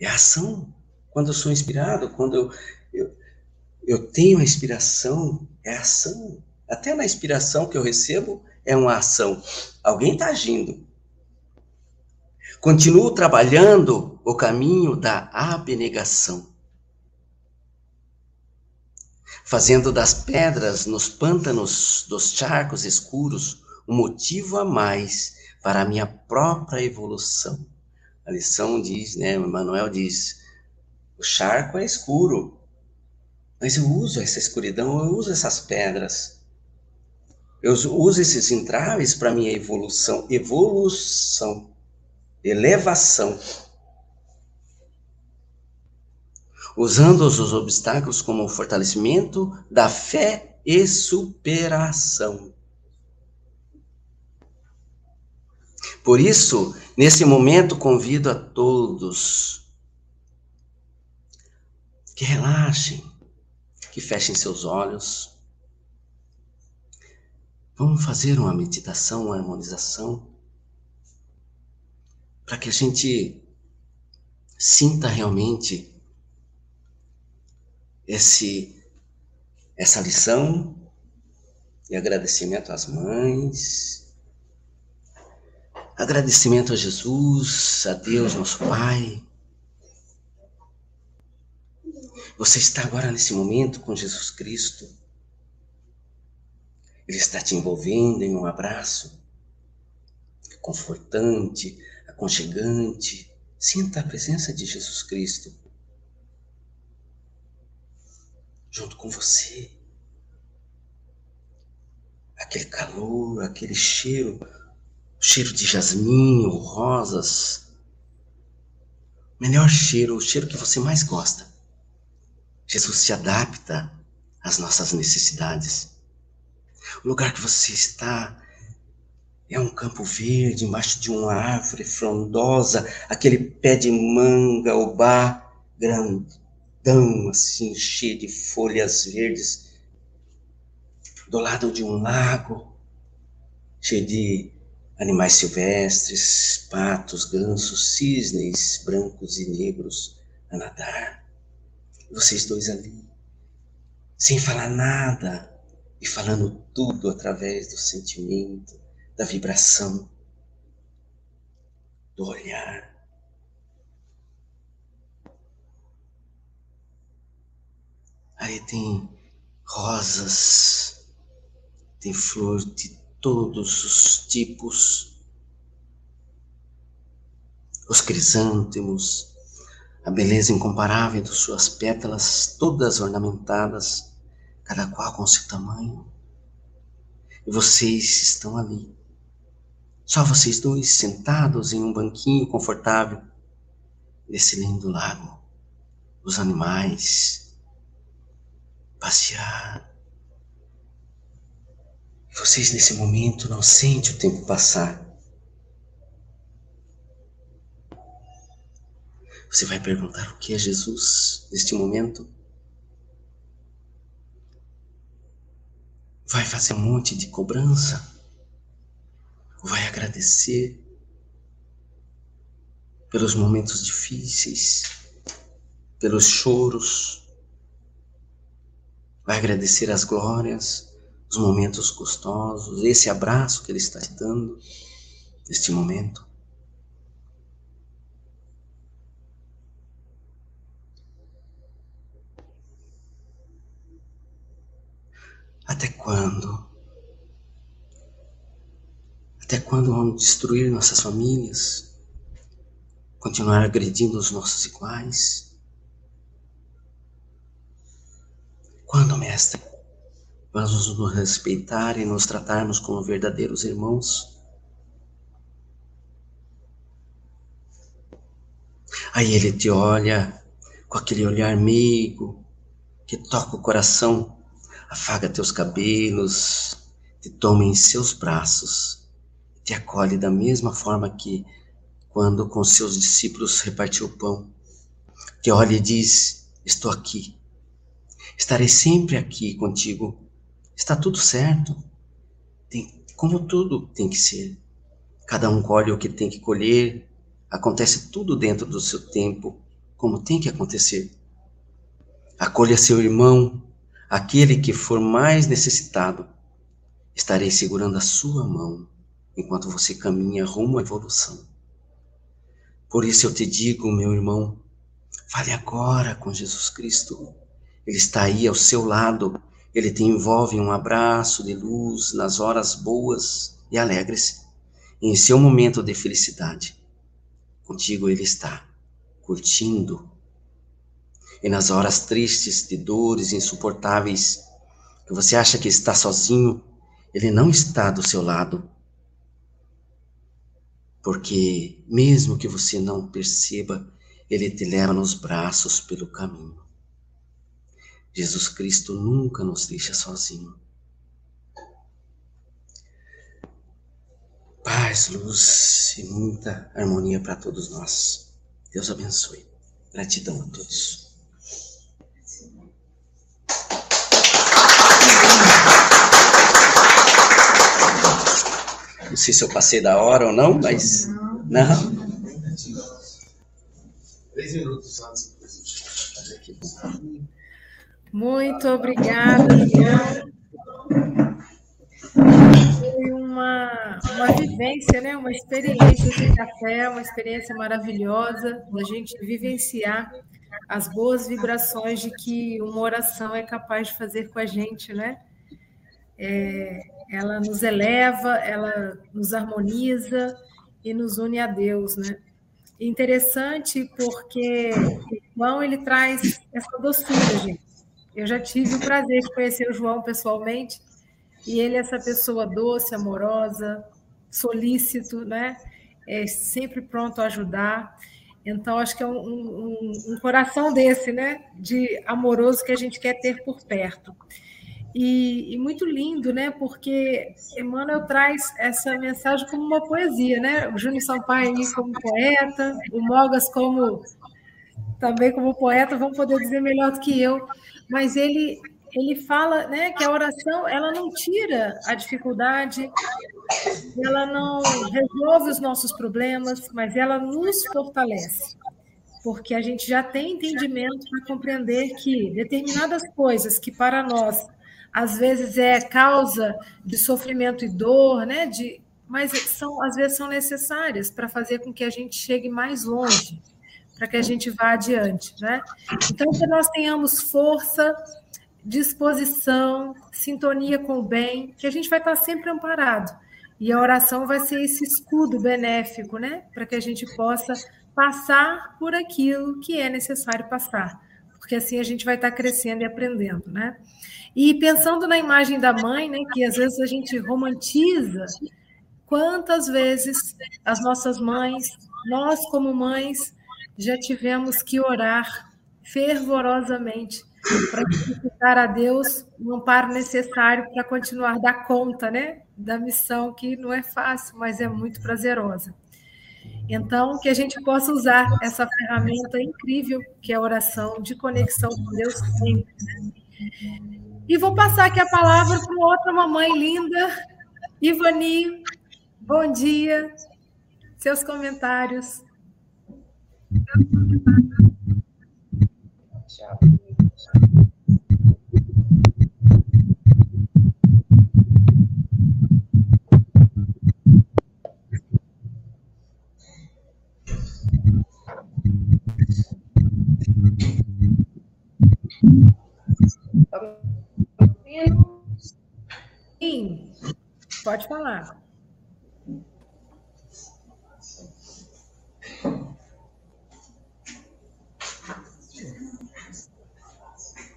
É ação. Quando eu sou inspirado, quando eu, eu, eu tenho a inspiração, é ação. Até na inspiração que eu recebo, é uma ação. Alguém está agindo. Continuo trabalhando o caminho da abnegação. Fazendo das pedras nos pântanos dos charcos escuros um motivo a mais para a minha própria evolução. A lição diz, né, Emmanuel diz, o charco é escuro, mas eu uso essa escuridão, eu uso essas pedras eu uso esses entraves para minha evolução, evolução, elevação. Usando os obstáculos como fortalecimento da fé e superação. Por isso, nesse momento, convido a todos que relaxem, que fechem seus olhos Vamos fazer uma meditação, uma harmonização, para que a gente sinta realmente esse, essa lição e agradecimento às mães, agradecimento a Jesus, a Deus, nosso Pai. Você está agora nesse momento com Jesus Cristo. Ele está te envolvendo em um abraço confortante, aconchegante. Sinta a presença de Jesus Cristo junto com você. Aquele calor, aquele cheiro, cheiro de jasmim rosas. Melhor cheiro, o cheiro que você mais gosta. Jesus se adapta às nossas necessidades. O lugar que você está é um campo verde, embaixo de uma árvore frondosa, aquele pé de manga, bar grandão, assim, cheio de folhas verdes, do lado de um lago, cheio de animais silvestres, patos, gansos, cisnes brancos e negros a nadar. Vocês dois ali, sem falar nada, e falando tudo através do sentimento, da vibração, do olhar. Aí tem rosas, tem flor de todos os tipos, os crisântemos, a beleza incomparável de suas pétalas, todas ornamentadas cada qual com seu tamanho. E vocês estão ali, Só vocês dois sentados em um banquinho confortável nesse lindo lago. Os animais passear. Vocês nesse momento não sentem o tempo passar. Você vai perguntar o que é Jesus neste momento? Vai fazer um monte de cobrança? Vai agradecer pelos momentos difíceis, pelos choros? Vai agradecer as glórias, os momentos gostosos, esse abraço que Ele está te dando neste momento? Até quando? Até quando vamos destruir nossas famílias? Continuar agredindo os nossos iguais? Quando, mestre, vamos nos respeitar e nos tratarmos como verdadeiros irmãos? Aí ele te olha com aquele olhar meigo que toca o coração afaga teus cabelos, te toma em seus braços, te acolhe da mesma forma que quando com seus discípulos repartiu o pão, te olha e diz: Estou aqui, estarei sempre aqui contigo, está tudo certo, tem, como tudo tem que ser. Cada um colhe o que tem que colher, acontece tudo dentro do seu tempo, como tem que acontecer. Acolha seu irmão, Aquele que for mais necessitado, estarei segurando a sua mão enquanto você caminha rumo à evolução. Por isso eu te digo, meu irmão, fale agora com Jesus Cristo. Ele está aí ao seu lado, ele te envolve em um abraço de luz nas horas boas e alegres. Em seu momento de felicidade, contigo ele está, curtindo e nas horas tristes, de dores insuportáveis, que você acha que está sozinho, ele não está do seu lado. Porque, mesmo que você não perceba, ele te leva nos braços pelo caminho. Jesus Cristo nunca nos deixa sozinho. Paz, luz e muita harmonia para todos nós. Deus abençoe. Gratidão a todos. Não sei se eu passei da hora ou não, mas. Não. Três minutos antes. Muito obrigada. Foi uma, uma vivência, né? uma experiência de café, uma experiência maravilhosa da gente vivenciar as boas vibrações de que uma oração é capaz de fazer com a gente, né? É, ela nos eleva, ela nos harmoniza e nos une a Deus, né? Interessante porque João ele traz essa doçura, gente. Eu já tive o prazer de conhecer o João pessoalmente e ele é essa pessoa doce, amorosa, solícito, né? É sempre pronto a ajudar. Então, acho que é um, um, um coração desse, né? De amoroso que a gente quer ter por perto. E, e, muito lindo, né? Porque Emmanuel traz essa mensagem como uma poesia, né? O Júnior Sampaio como poeta, o Mogas como também como poeta, vão poder dizer melhor do que eu, mas ele ele fala, né, que a oração ela não tira a dificuldade, ela não resolve os nossos problemas, mas ela nos fortalece porque a gente já tem entendimento para compreender que determinadas coisas que para nós às vezes é causa de sofrimento e dor, né? De, mas são, às vezes são necessárias para fazer com que a gente chegue mais longe, para que a gente vá adiante, né? Então, que nós tenhamos força, disposição, sintonia com o bem, que a gente vai estar sempre amparado. E a oração vai ser esse escudo benéfico, né? Para que a gente possa passar por aquilo que é necessário passar, porque assim a gente vai estar crescendo e aprendendo, né? E pensando na imagem da mãe, né, que às vezes a gente romantiza quantas vezes as nossas mães, nós como mães, já tivemos que orar fervorosamente para solicitar a Deus um amparo necessário para continuar dar conta, né, da missão que não é fácil, mas é muito prazerosa. Então, que a gente possa usar essa ferramenta incrível que é a oração de conexão com Deus sempre. Né? E vou passar aqui a palavra para outra mamãe linda, Ivani. Bom dia. Seus comentários. Pode falar.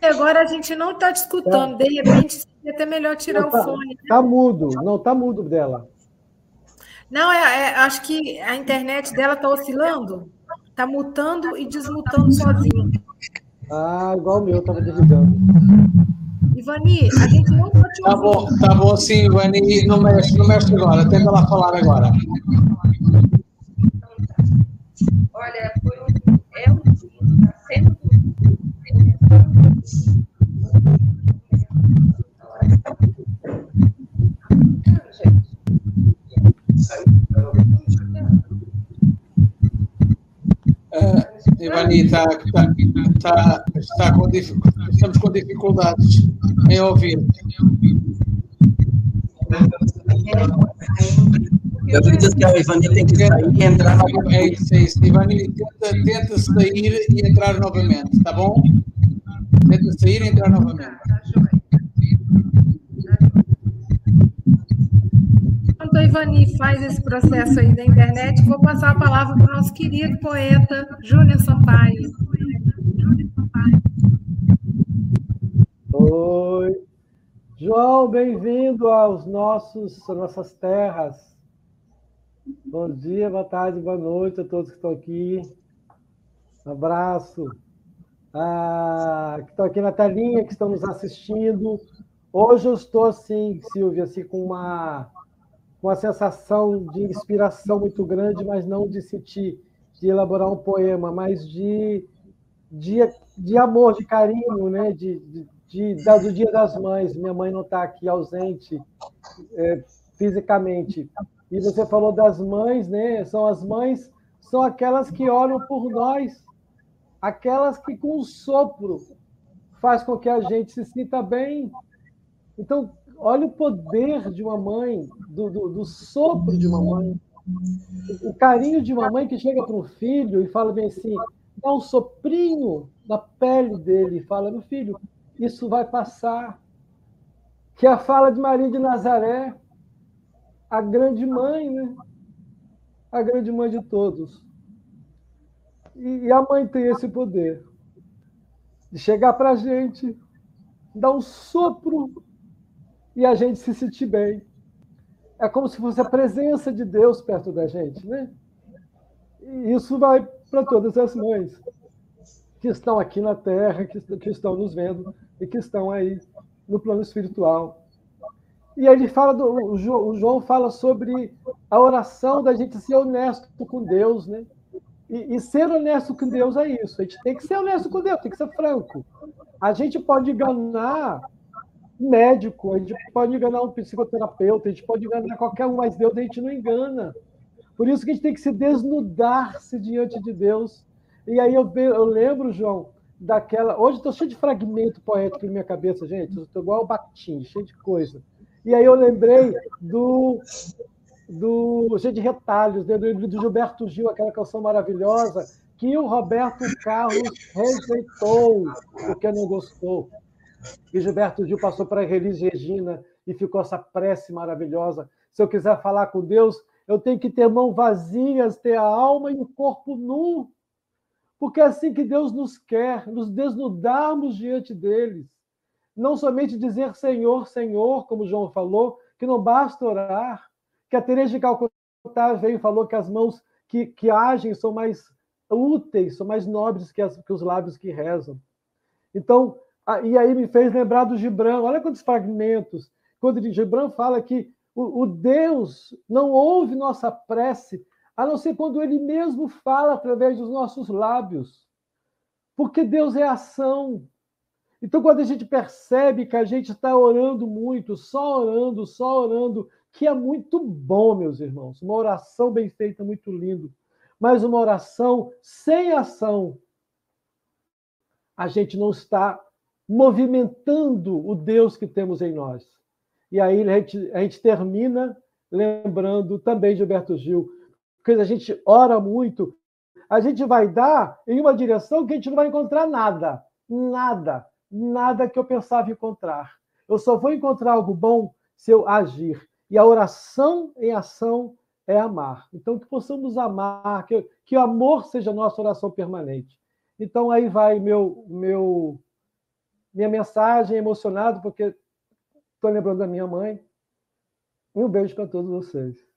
Agora a gente não está discutindo, de repente seria até melhor tirar não, o tá, fone. Está né? mudo, não está mudo dela. Não, é, é, acho que a internet dela está oscilando, está mutando e desmutando sozinho. Ah, igual o meu, estava desligando. Ivani, a gente não pode te Tá bom, tá bom sim, Ivani, não mexe, não mexe agora, tenta lá falar agora. Olha, foi um, é um está sendo Uh, Ivani, está, está, está, está com, estamos com dificuldades em ouvir. Eu acredito que a Ivani tem que sair e entrar novamente. É isso, é isso. Ivani, tenta, tenta sair e entrar novamente, tá bom? Tenta sair e entrar novamente. A Ivani faz esse processo aí da internet, vou passar a palavra para o nosso querido poeta Júnior Sampaio. Oi. João, bem-vindo aos nossos, às nossas terras. Bom dia, boa tarde, boa noite a todos que estão aqui. Um abraço. Ah, que estão aqui na telinha, que estão nos assistindo. Hoje eu estou assim, Silvia, assim, com uma, uma sensação de inspiração muito grande, mas não de sentir, de elaborar um poema, mas de, de, de amor, de carinho, né? de, de, de do Dia das Mães. Minha mãe não está aqui ausente é, fisicamente. E você falou das mães, né? São as mães, são aquelas que olham por nós, aquelas que com um sopro faz com que a gente se sinta bem. Então, olha o poder de uma mãe, do, do, do sopro de uma mãe, o carinho de uma mãe que chega para um filho e fala bem assim, dá um soprinho na pele dele e fala, meu filho, isso vai passar. Que é a fala de Maria de Nazaré, a grande mãe, né? A grande mãe de todos. E a mãe tem esse poder de chegar para a gente, dar um sopro e a gente se sentir bem. É como se fosse a presença de Deus perto da gente, né? E isso vai para todas as mães que estão aqui na Terra, que, que estão nos vendo e que estão aí no plano espiritual. E ele fala do, o João fala sobre a oração da gente ser honesto com Deus, né? E, e, ser honesto com Deus é isso. A gente tem que ser honesto com Deus, tem que ser franco. A gente pode enganar médico, a gente pode enganar um psicoterapeuta, a gente pode enganar qualquer um, mas Deus a gente não engana. Por isso que a gente tem que se desnudar-se diante de Deus. E aí eu, eu lembro, João, daquela. Hoje estou cheio de fragmento poético na minha cabeça, gente. Estou igual o Bakhtin, cheio de coisa. E aí eu lembrei do do cheio de retalhos, né? do, do Gilberto Gil, aquela canção maravilhosa, que o Roberto Carlos rejeitou porque não gostou. E Gilberto Gil passou para a Elis Regina e ficou essa prece maravilhosa. Se eu quiser falar com Deus, eu tenho que ter mãos vazias, ter a alma e o corpo nu. Porque é assim que Deus nos quer, nos desnudarmos diante deles. Não somente dizer Senhor, Senhor, como João falou, que não basta orar, que a Teresa de Calcutá veio e falou que as mãos que, que agem são mais úteis, são mais nobres que, as, que os lábios que rezam. Então, e aí me fez lembrar do Gibran, olha quantos fragmentos. Quando Gibran fala que o, o Deus não ouve nossa prece, a não ser quando ele mesmo fala através dos nossos lábios. Porque Deus é ação. Então, quando a gente percebe que a gente está orando muito, só orando, só orando, que é muito bom, meus irmãos. Uma oração bem feita, muito lindo. Mas uma oração sem ação, a gente não está movimentando o Deus que temos em nós. E aí a gente, a gente termina lembrando também de Gilberto Gil, porque a gente ora muito, a gente vai dar em uma direção que a gente não vai encontrar nada, nada, nada que eu pensava encontrar. Eu só vou encontrar algo bom se eu agir. E a oração em ação é amar. Então, que possamos amar, que, que o amor seja nossa oração permanente. Então, aí vai meu, meu minha mensagem emocionado, porque estou lembrando da minha mãe. Um beijo para todos vocês.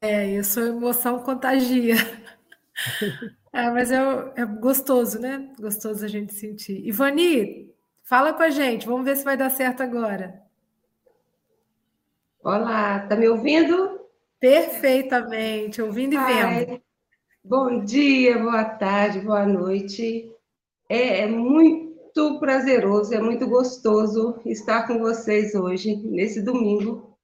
É, isso emoção contagia. É, mas é, é gostoso, né? Gostoso a gente sentir. Ivani, fala com a gente, vamos ver se vai dar certo agora. Olá, tá me ouvindo? Perfeitamente, ouvindo e vendo. Bom dia, boa tarde, boa noite. É, é, muito prazeroso, é muito gostoso estar com vocês hoje, nesse domingo,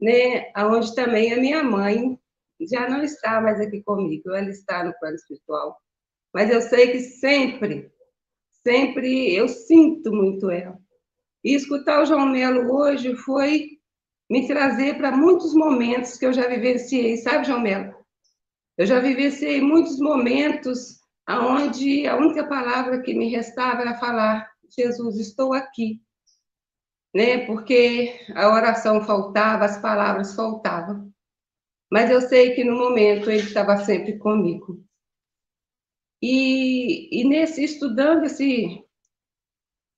né? Onde também a minha mãe já não está mais aqui comigo, ela está no plano espiritual. Mas eu sei que sempre, sempre eu sinto muito ela. E escutar o João Melo hoje foi me trazer para muitos momentos que eu já vivenciei, sabe, João Melo? Eu já vivenciei muitos momentos onde a única palavra que me restava era falar: Jesus, estou aqui. Né? Porque a oração faltava, as palavras faltavam. Mas eu sei que no momento ele estava sempre comigo. E, e nesse estudando esse,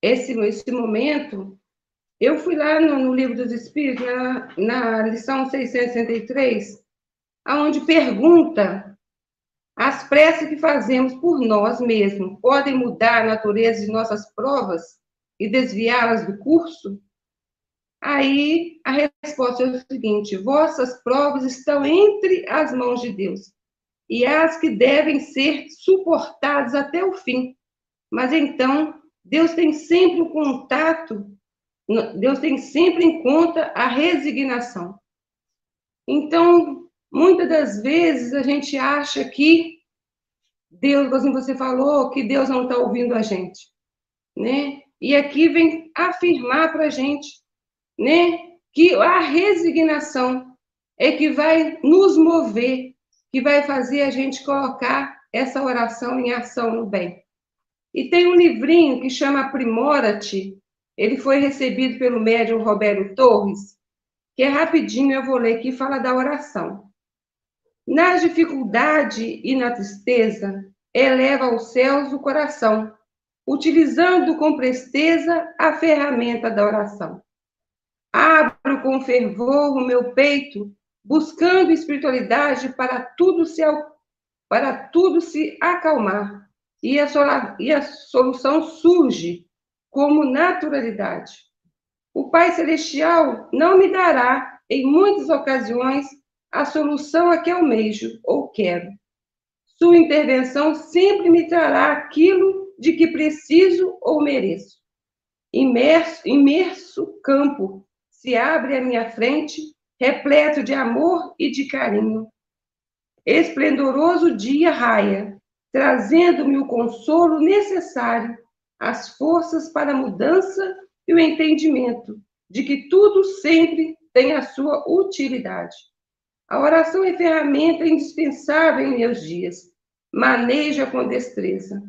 esse esse momento, eu fui lá no, no livro dos Espíritos, na, na lição 663, aonde pergunta as preces que fazemos por nós mesmos podem mudar a natureza de nossas provas e desviá-las do curso? Aí a resposta é o seguinte: vossas provas estão entre as mãos de Deus e as que devem ser suportadas até o fim. Mas então, Deus tem sempre o contato, Deus tem sempre em conta a resignação. Então, Muitas das vezes a gente acha que Deus, como você falou, que Deus não está ouvindo a gente, né? E aqui vem afirmar para a gente, né, que a resignação é que vai nos mover, que vai fazer a gente colocar essa oração em ação no bem. E tem um livrinho que chama Aprimora-te, ele foi recebido pelo médium Roberto Torres, que é rapidinho, eu vou ler aqui, fala da oração. Na dificuldade e na tristeza, eleva aos céus o coração, utilizando com presteza a ferramenta da oração. Abro com fervor o meu peito, buscando espiritualidade para tudo se, para tudo se acalmar, e a, e a solução surge como naturalidade. O Pai Celestial não me dará, em muitas ocasiões, a solução a que almejo ou quero. Sua intervenção sempre me trará aquilo de que preciso ou mereço. Imerso, imerso campo se abre à minha frente, repleto de amor e de carinho. Esplendoroso dia raia, trazendo-me o consolo necessário, as forças para a mudança e o entendimento de que tudo sempre tem a sua utilidade. A oração é ferramenta indispensável em meus dias. Maneja com destreza.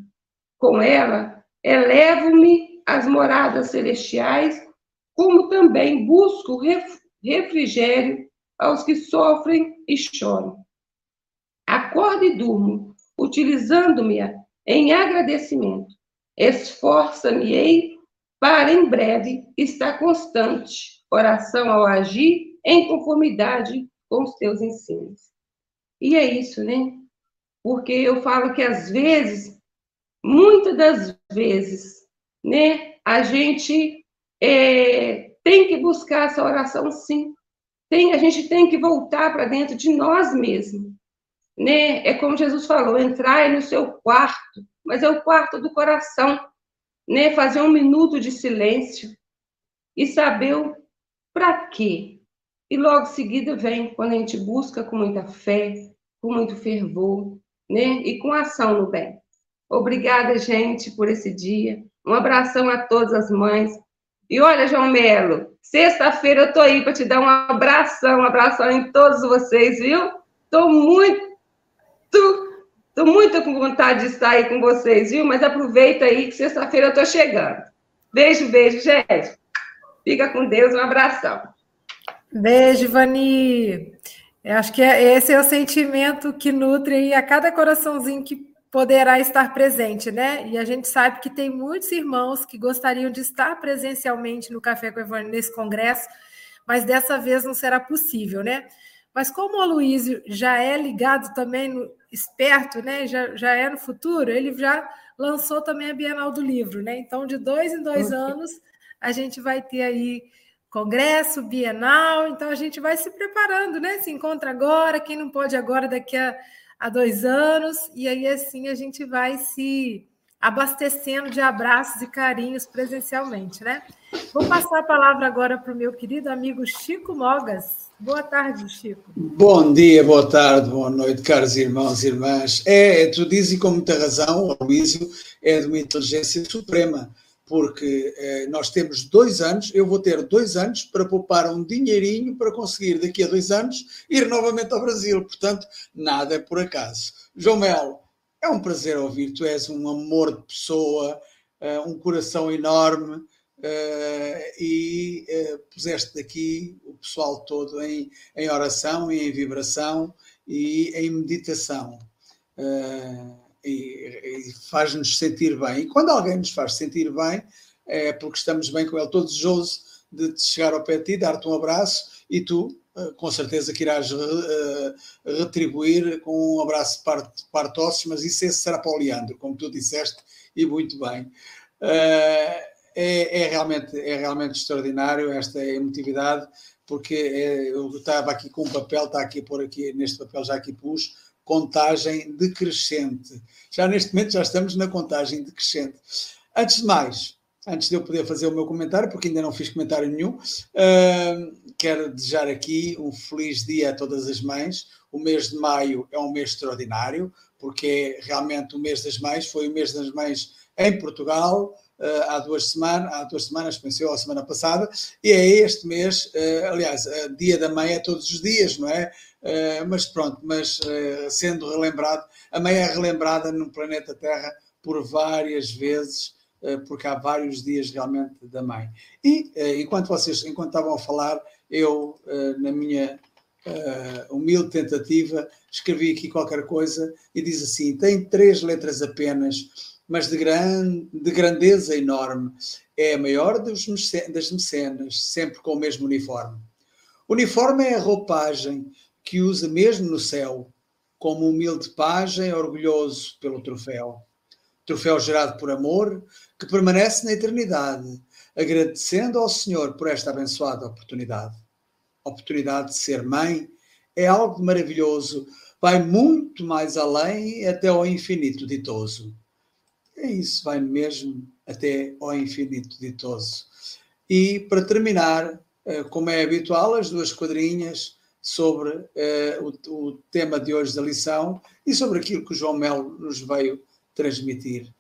Com ela, elevo-me às moradas celestiais, como também busco refrigério aos que sofrem e choram. Acordo e durmo, utilizando-me em agradecimento. Esforça-me-ei para em breve estar constante, oração ao agir em conformidade com os teus ensinos. E é isso, né? Porque eu falo que às vezes, muitas das vezes, né, a gente é, tem que buscar essa oração sim. Tem, a gente tem que voltar para dentro de nós mesmos. Né? É como Jesus falou, entrar no seu quarto, mas é o quarto do coração. Né? Fazer um minuto de silêncio e saber para quê. E logo em seguida vem quando a gente busca com muita fé, com muito fervor, né? E com ação no bem. Obrigada, gente, por esse dia. Um abração a todas as mães. E olha, João Melo, sexta-feira eu tô aí para te dar um abração, um abração em todos vocês, viu? Tô muito, tô muito com vontade de estar aí com vocês, viu? Mas aproveita aí que sexta-feira eu tô chegando. Beijo, beijo, gente. Fica com Deus, um abração. Beijo, Vani. Eu acho que é, esse é o sentimento que nutre a cada coraçãozinho que poderá estar presente, né? E a gente sabe que tem muitos irmãos que gostariam de estar presencialmente no Café com Evangelho nesse congresso, mas dessa vez não será possível, né? Mas como o Aloysio já é ligado também, no, esperto, né? Já, já é no futuro, ele já lançou também a Bienal do Livro, né? Então, de dois em dois anos, a gente vai ter aí congresso, bienal, então a gente vai se preparando, né? Se encontra agora, quem não pode agora, daqui a, a dois anos, e aí assim a gente vai se abastecendo de abraços e carinhos presencialmente, né? Vou passar a palavra agora para o meu querido amigo Chico Mogas. Boa tarde, Chico. Bom dia, boa tarde, boa noite, caros irmãos e irmãs. É, tu dizes com muita razão, o Luísio é de uma inteligência suprema porque eh, nós temos dois anos, eu vou ter dois anos para poupar um dinheirinho para conseguir daqui a dois anos ir novamente ao Brasil. Portanto, nada é por acaso. João Melo, é um prazer ouvir, tu és um amor de pessoa, uh, um coração enorme uh, e uh, puseste daqui o pessoal todo em, em oração e em vibração e em meditação. E, e faz-nos sentir bem. E quando alguém nos faz sentir bem, é porque estamos bem com ele, todo desejoso de chegar ao pé de ti, dar-te um abraço e tu, eh, com certeza, que irás uh, retribuir com um abraço parte, parte ossos, mas isso esse será para o Leandro, como tu disseste, e muito bem. É, é, realmente, é realmente extraordinário esta emotividade, porque é, eu estava aqui com um papel, está aqui a pôr aqui, neste papel já aqui pus, contagem decrescente. Já neste momento já estamos na contagem decrescente. Antes de mais, antes de eu poder fazer o meu comentário, porque ainda não fiz comentário nenhum, uh, quero desejar aqui um feliz dia a todas as mães. O mês de maio é um mês extraordinário, porque é realmente o mês das mães, foi o mês das mães em Portugal, há duas semanas, há duas semanas, pensou a semana passada, e é este mês, uh, aliás, uh, dia da mãe é todos os dias, não é? Uh, mas pronto, mas sendo relembrado, a mãe é relembrada no planeta Terra por várias vezes, porque há vários dias realmente da mãe. E enquanto vocês, enquanto estavam a falar, eu, na minha humilde tentativa, escrevi aqui qualquer coisa e diz assim: tem três letras apenas mas de, gran, de grandeza enorme. É a maior dos, das mecenas, sempre com o mesmo uniforme. Uniforme é a roupagem que usa mesmo no céu, como humilde pajem orgulhoso pelo troféu. Troféu gerado por amor, que permanece na eternidade, agradecendo ao Senhor por esta abençoada oportunidade. A oportunidade de ser mãe é algo maravilhoso, vai muito mais além até ao infinito ditoso. É isso, vai mesmo até ao infinito ditoso. E para terminar, eh, como é habitual, as duas quadrinhas sobre uh, o, o, tema de hoje da lição e sobre aquilo que o João Melo nos veio transmitir.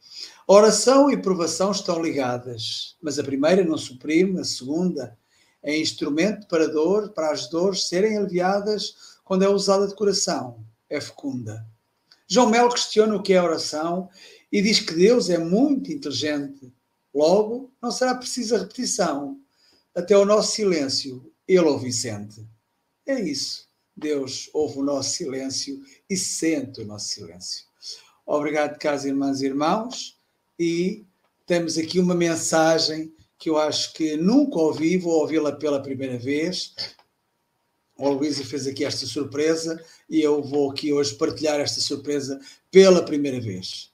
Oração e provação estão ligadas, mas a primeira não suprime, a segunda é instrumento para dor, para as dores serem aliviadas quando é usada de coração, é fecunda. João Melo questiona o que é oração e diz que Deus é muito inteligente. Logo, não será precisa repetição. Até o nosso silêncio, ele ouve e sente. É isso. Deus ouve o nosso silêncio e sente o nosso silêncio. Obrigado, caros irmãs e irmãos. E temos aqui uma mensagem que eu acho que nunca ouvi, vou ouvi-la pela primeira vez. O Luísa fez aqui esta surpresa e eu vou aqui hoje partilhar esta surpresa pela primeira vez.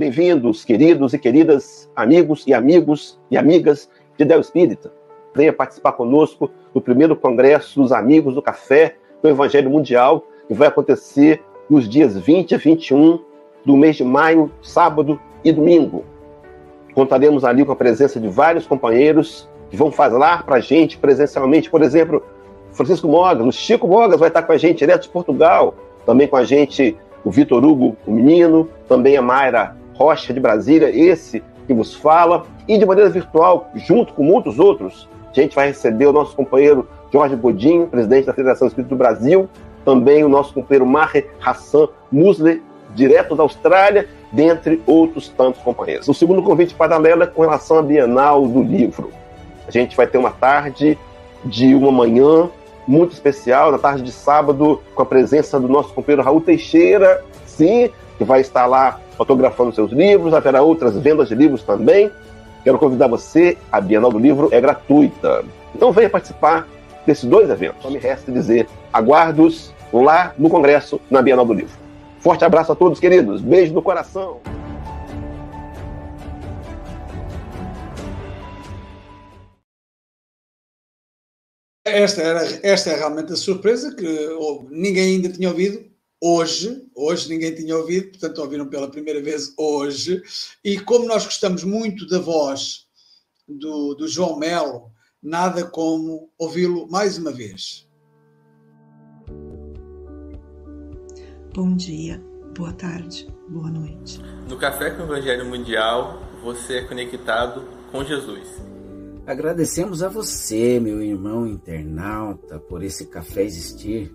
Bem-vindos, queridos e queridas, amigos e amigos e amigas de Del Espírita. Venha participar conosco do primeiro congresso dos Amigos do Café do Evangelho Mundial, que vai acontecer nos dias 20 a 21 do mês de maio, sábado e domingo. Contaremos ali com a presença de vários companheiros que vão falar para a gente presencialmente. Por exemplo, Francisco Mogas, o Chico Mogas vai estar com a gente direto de Portugal. Também com a gente o Vitor Hugo, o menino. Também a Mayra Rocha de Brasília, esse que vos fala. E de maneira virtual, junto com muitos outros, a gente vai receber o nosso companheiro Jorge Bodinho, presidente da Federação Espírita do Brasil. Também o nosso companheiro Maher Hassan Musle, direto da Austrália dentre outros tantos companheiros. O segundo convite paralelo é com relação à Bienal do Livro. A gente vai ter uma tarde de uma manhã muito especial, na tarde de sábado, com a presença do nosso companheiro Raul Teixeira, sim, que vai estar lá fotografando seus livros, haverá outras vendas de livros também. Quero convidar você, a Bienal do Livro é gratuita. Então venha participar desses dois eventos. Só me resta dizer, aguardo-os lá no Congresso, na Bienal do Livro. Forte abraço a todos, queridos. Beijo no coração. Esta, era, esta é realmente a surpresa que ninguém ainda tinha ouvido hoje. Hoje ninguém tinha ouvido, portanto ouviram pela primeira vez hoje. E como nós gostamos muito da voz do, do João Melo, nada como ouvi-lo mais uma vez. Bom dia, boa tarde, boa noite. No Café com o Evangelho Mundial, você é conectado com Jesus. Agradecemos a você, meu irmão internauta, por esse café existir.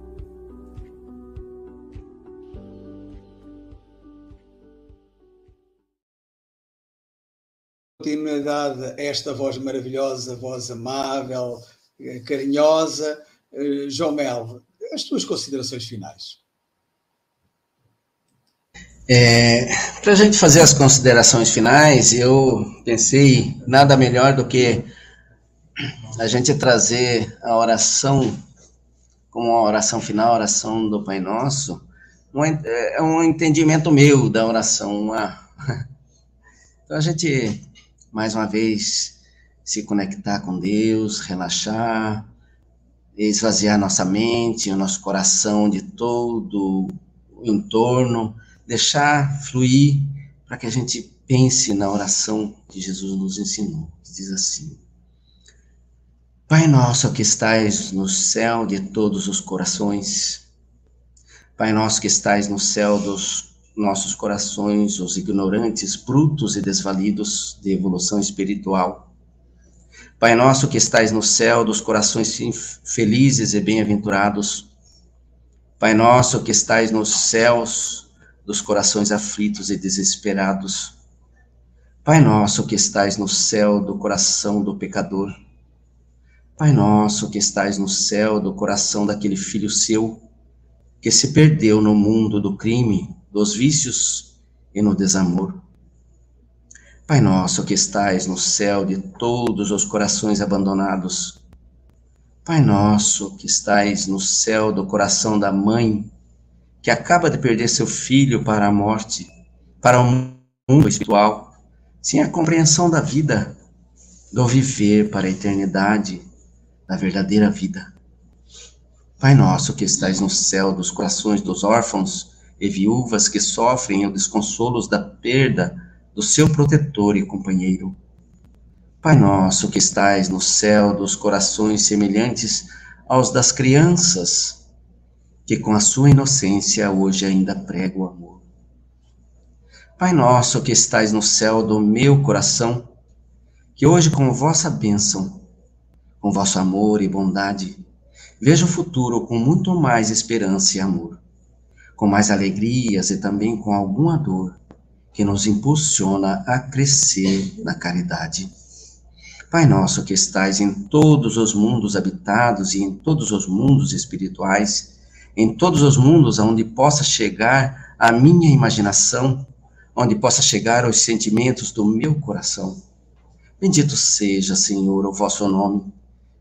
Continuidade esta voz maravilhosa, voz amável, eh, carinhosa. Eh, João Mel, as tuas considerações finais. É, Para a gente fazer as considerações finais, eu pensei nada melhor do que a gente trazer a oração como a oração final, a oração do Pai Nosso, um, é um entendimento meu da oração. Uma... Então a gente, mais uma vez, se conectar com Deus, relaxar, esvaziar nossa mente, o nosso coração de todo o entorno, deixar fluir para que a gente pense na oração que Jesus nos ensinou, que diz assim: Pai nosso que estais no céu de todos os corações, Pai nosso que estais no céu dos nossos corações, os ignorantes, brutos e desvalidos de evolução espiritual. Pai nosso que estais no céu dos corações felizes e bem-aventurados. Pai nosso que estais nos céus dos corações aflitos e desesperados. Pai nosso que estais no céu do coração do pecador. Pai nosso que estais no céu do coração daquele filho seu que se perdeu no mundo do crime, dos vícios e no desamor. Pai nosso que estais no céu de todos os corações abandonados. Pai nosso que estais no céu do coração da mãe que acaba de perder seu filho para a morte, para o mundo espiritual, sem a compreensão da vida, do viver para a eternidade, da verdadeira vida. Pai nosso que estais no céu dos corações dos órfãos e viúvas que sofrem os desconsolos da perda do seu protetor e companheiro. Pai nosso que estais no céu dos corações semelhantes aos das crianças que com a sua inocência hoje ainda prega o amor. Pai nosso que estais no céu do meu coração, que hoje com vossa bênção, com vosso amor e bondade, veja o futuro com muito mais esperança e amor, com mais alegrias e também com alguma dor que nos impulsiona a crescer na caridade. Pai nosso que estais em todos os mundos habitados e em todos os mundos espirituais, em todos os mundos aonde possa chegar a minha imaginação, onde possa chegar os sentimentos do meu coração. Bendito seja, Senhor, o vosso nome,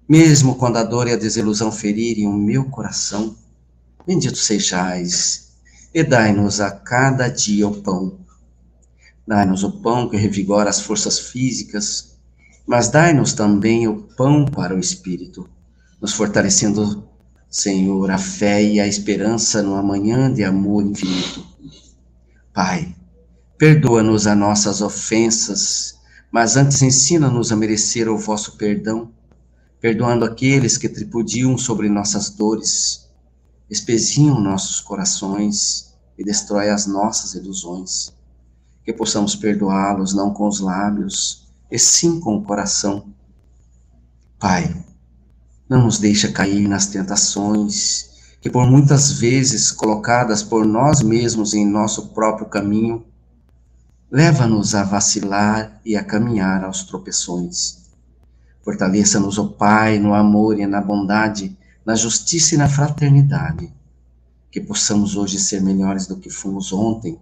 mesmo quando a dor e a desilusão ferirem o meu coração. Bendito sejais, e dai-nos a cada dia o pão. Dai-nos o pão que revigora as forças físicas, mas dai-nos também o pão para o espírito, nos fortalecendo, Senhor, a fé e a esperança no amanhã de amor infinito. Pai, Perdoa-nos as nossas ofensas, mas antes ensina-nos a merecer o vosso perdão, perdoando aqueles que tripudiam sobre nossas dores, espezinham nossos corações e destrói as nossas ilusões. Que possamos perdoá-los não com os lábios, e sim com o coração. Pai, não nos deixa cair nas tentações que por muitas vezes colocadas por nós mesmos em nosso próprio caminho, Leva-nos a vacilar e a caminhar aos tropeções. Fortaleça-nos, ó Pai, no amor e na bondade, na justiça e na fraternidade. Que possamos hoje ser melhores do que fomos ontem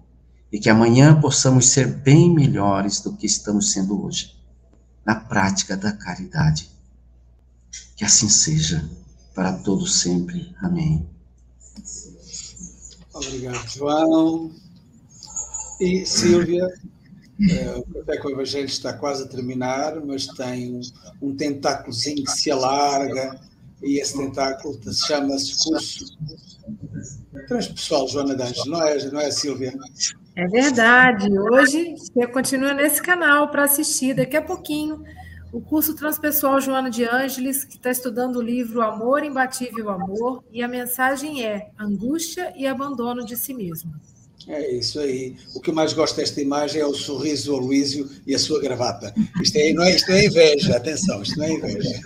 e que amanhã possamos ser bem melhores do que estamos sendo hoje, na prática da caridade. Que assim seja, para todos sempre. Amém. Obrigado, João. E Silvia, uh, o Café com o Evangelho está quase a terminar, mas tem um tentáculozinho que se alarga e esse tentáculo chama-se curso transpessoal Joana D'Anjos, não é, não é Silvia? É verdade. Hoje você continua nesse canal para assistir daqui a pouquinho o curso transpessoal Joana de Ângeles, que está estudando o livro Amor Imbatível Amor, e a mensagem é angústia e abandono de si mesmo. É isso aí. O que eu mais gosto desta imagem é o sorriso do Aloísio e a sua gravata. Isto, é, não, é, isto é inveja, atenção, isto não é inveja.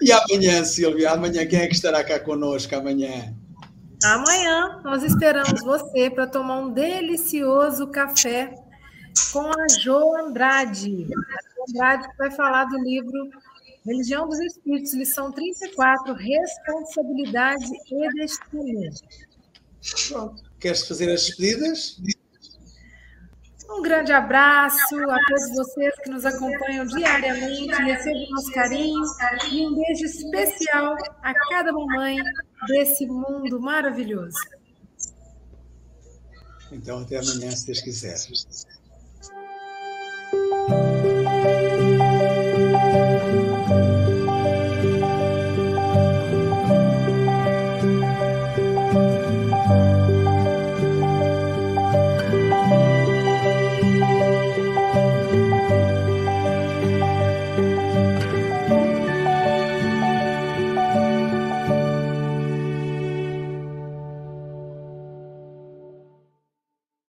E amanhã, Silvia, amanhã quem é que estará cá conosco amanhã? Amanhã nós esperamos você para tomar um delicioso café com a Jo Andrade. A Jo Andrade vai falar do livro Religião dos Espíritos, lição 34, Responsabilidade e Destino. Pronto. Queres fazer as despedidas? Um grande abraço a todos vocês que nos acompanham diariamente, recebam nosso carinho e um beijo especial a cada mamãe desse mundo maravilhoso. Então, até amanhã, se Deus quiser.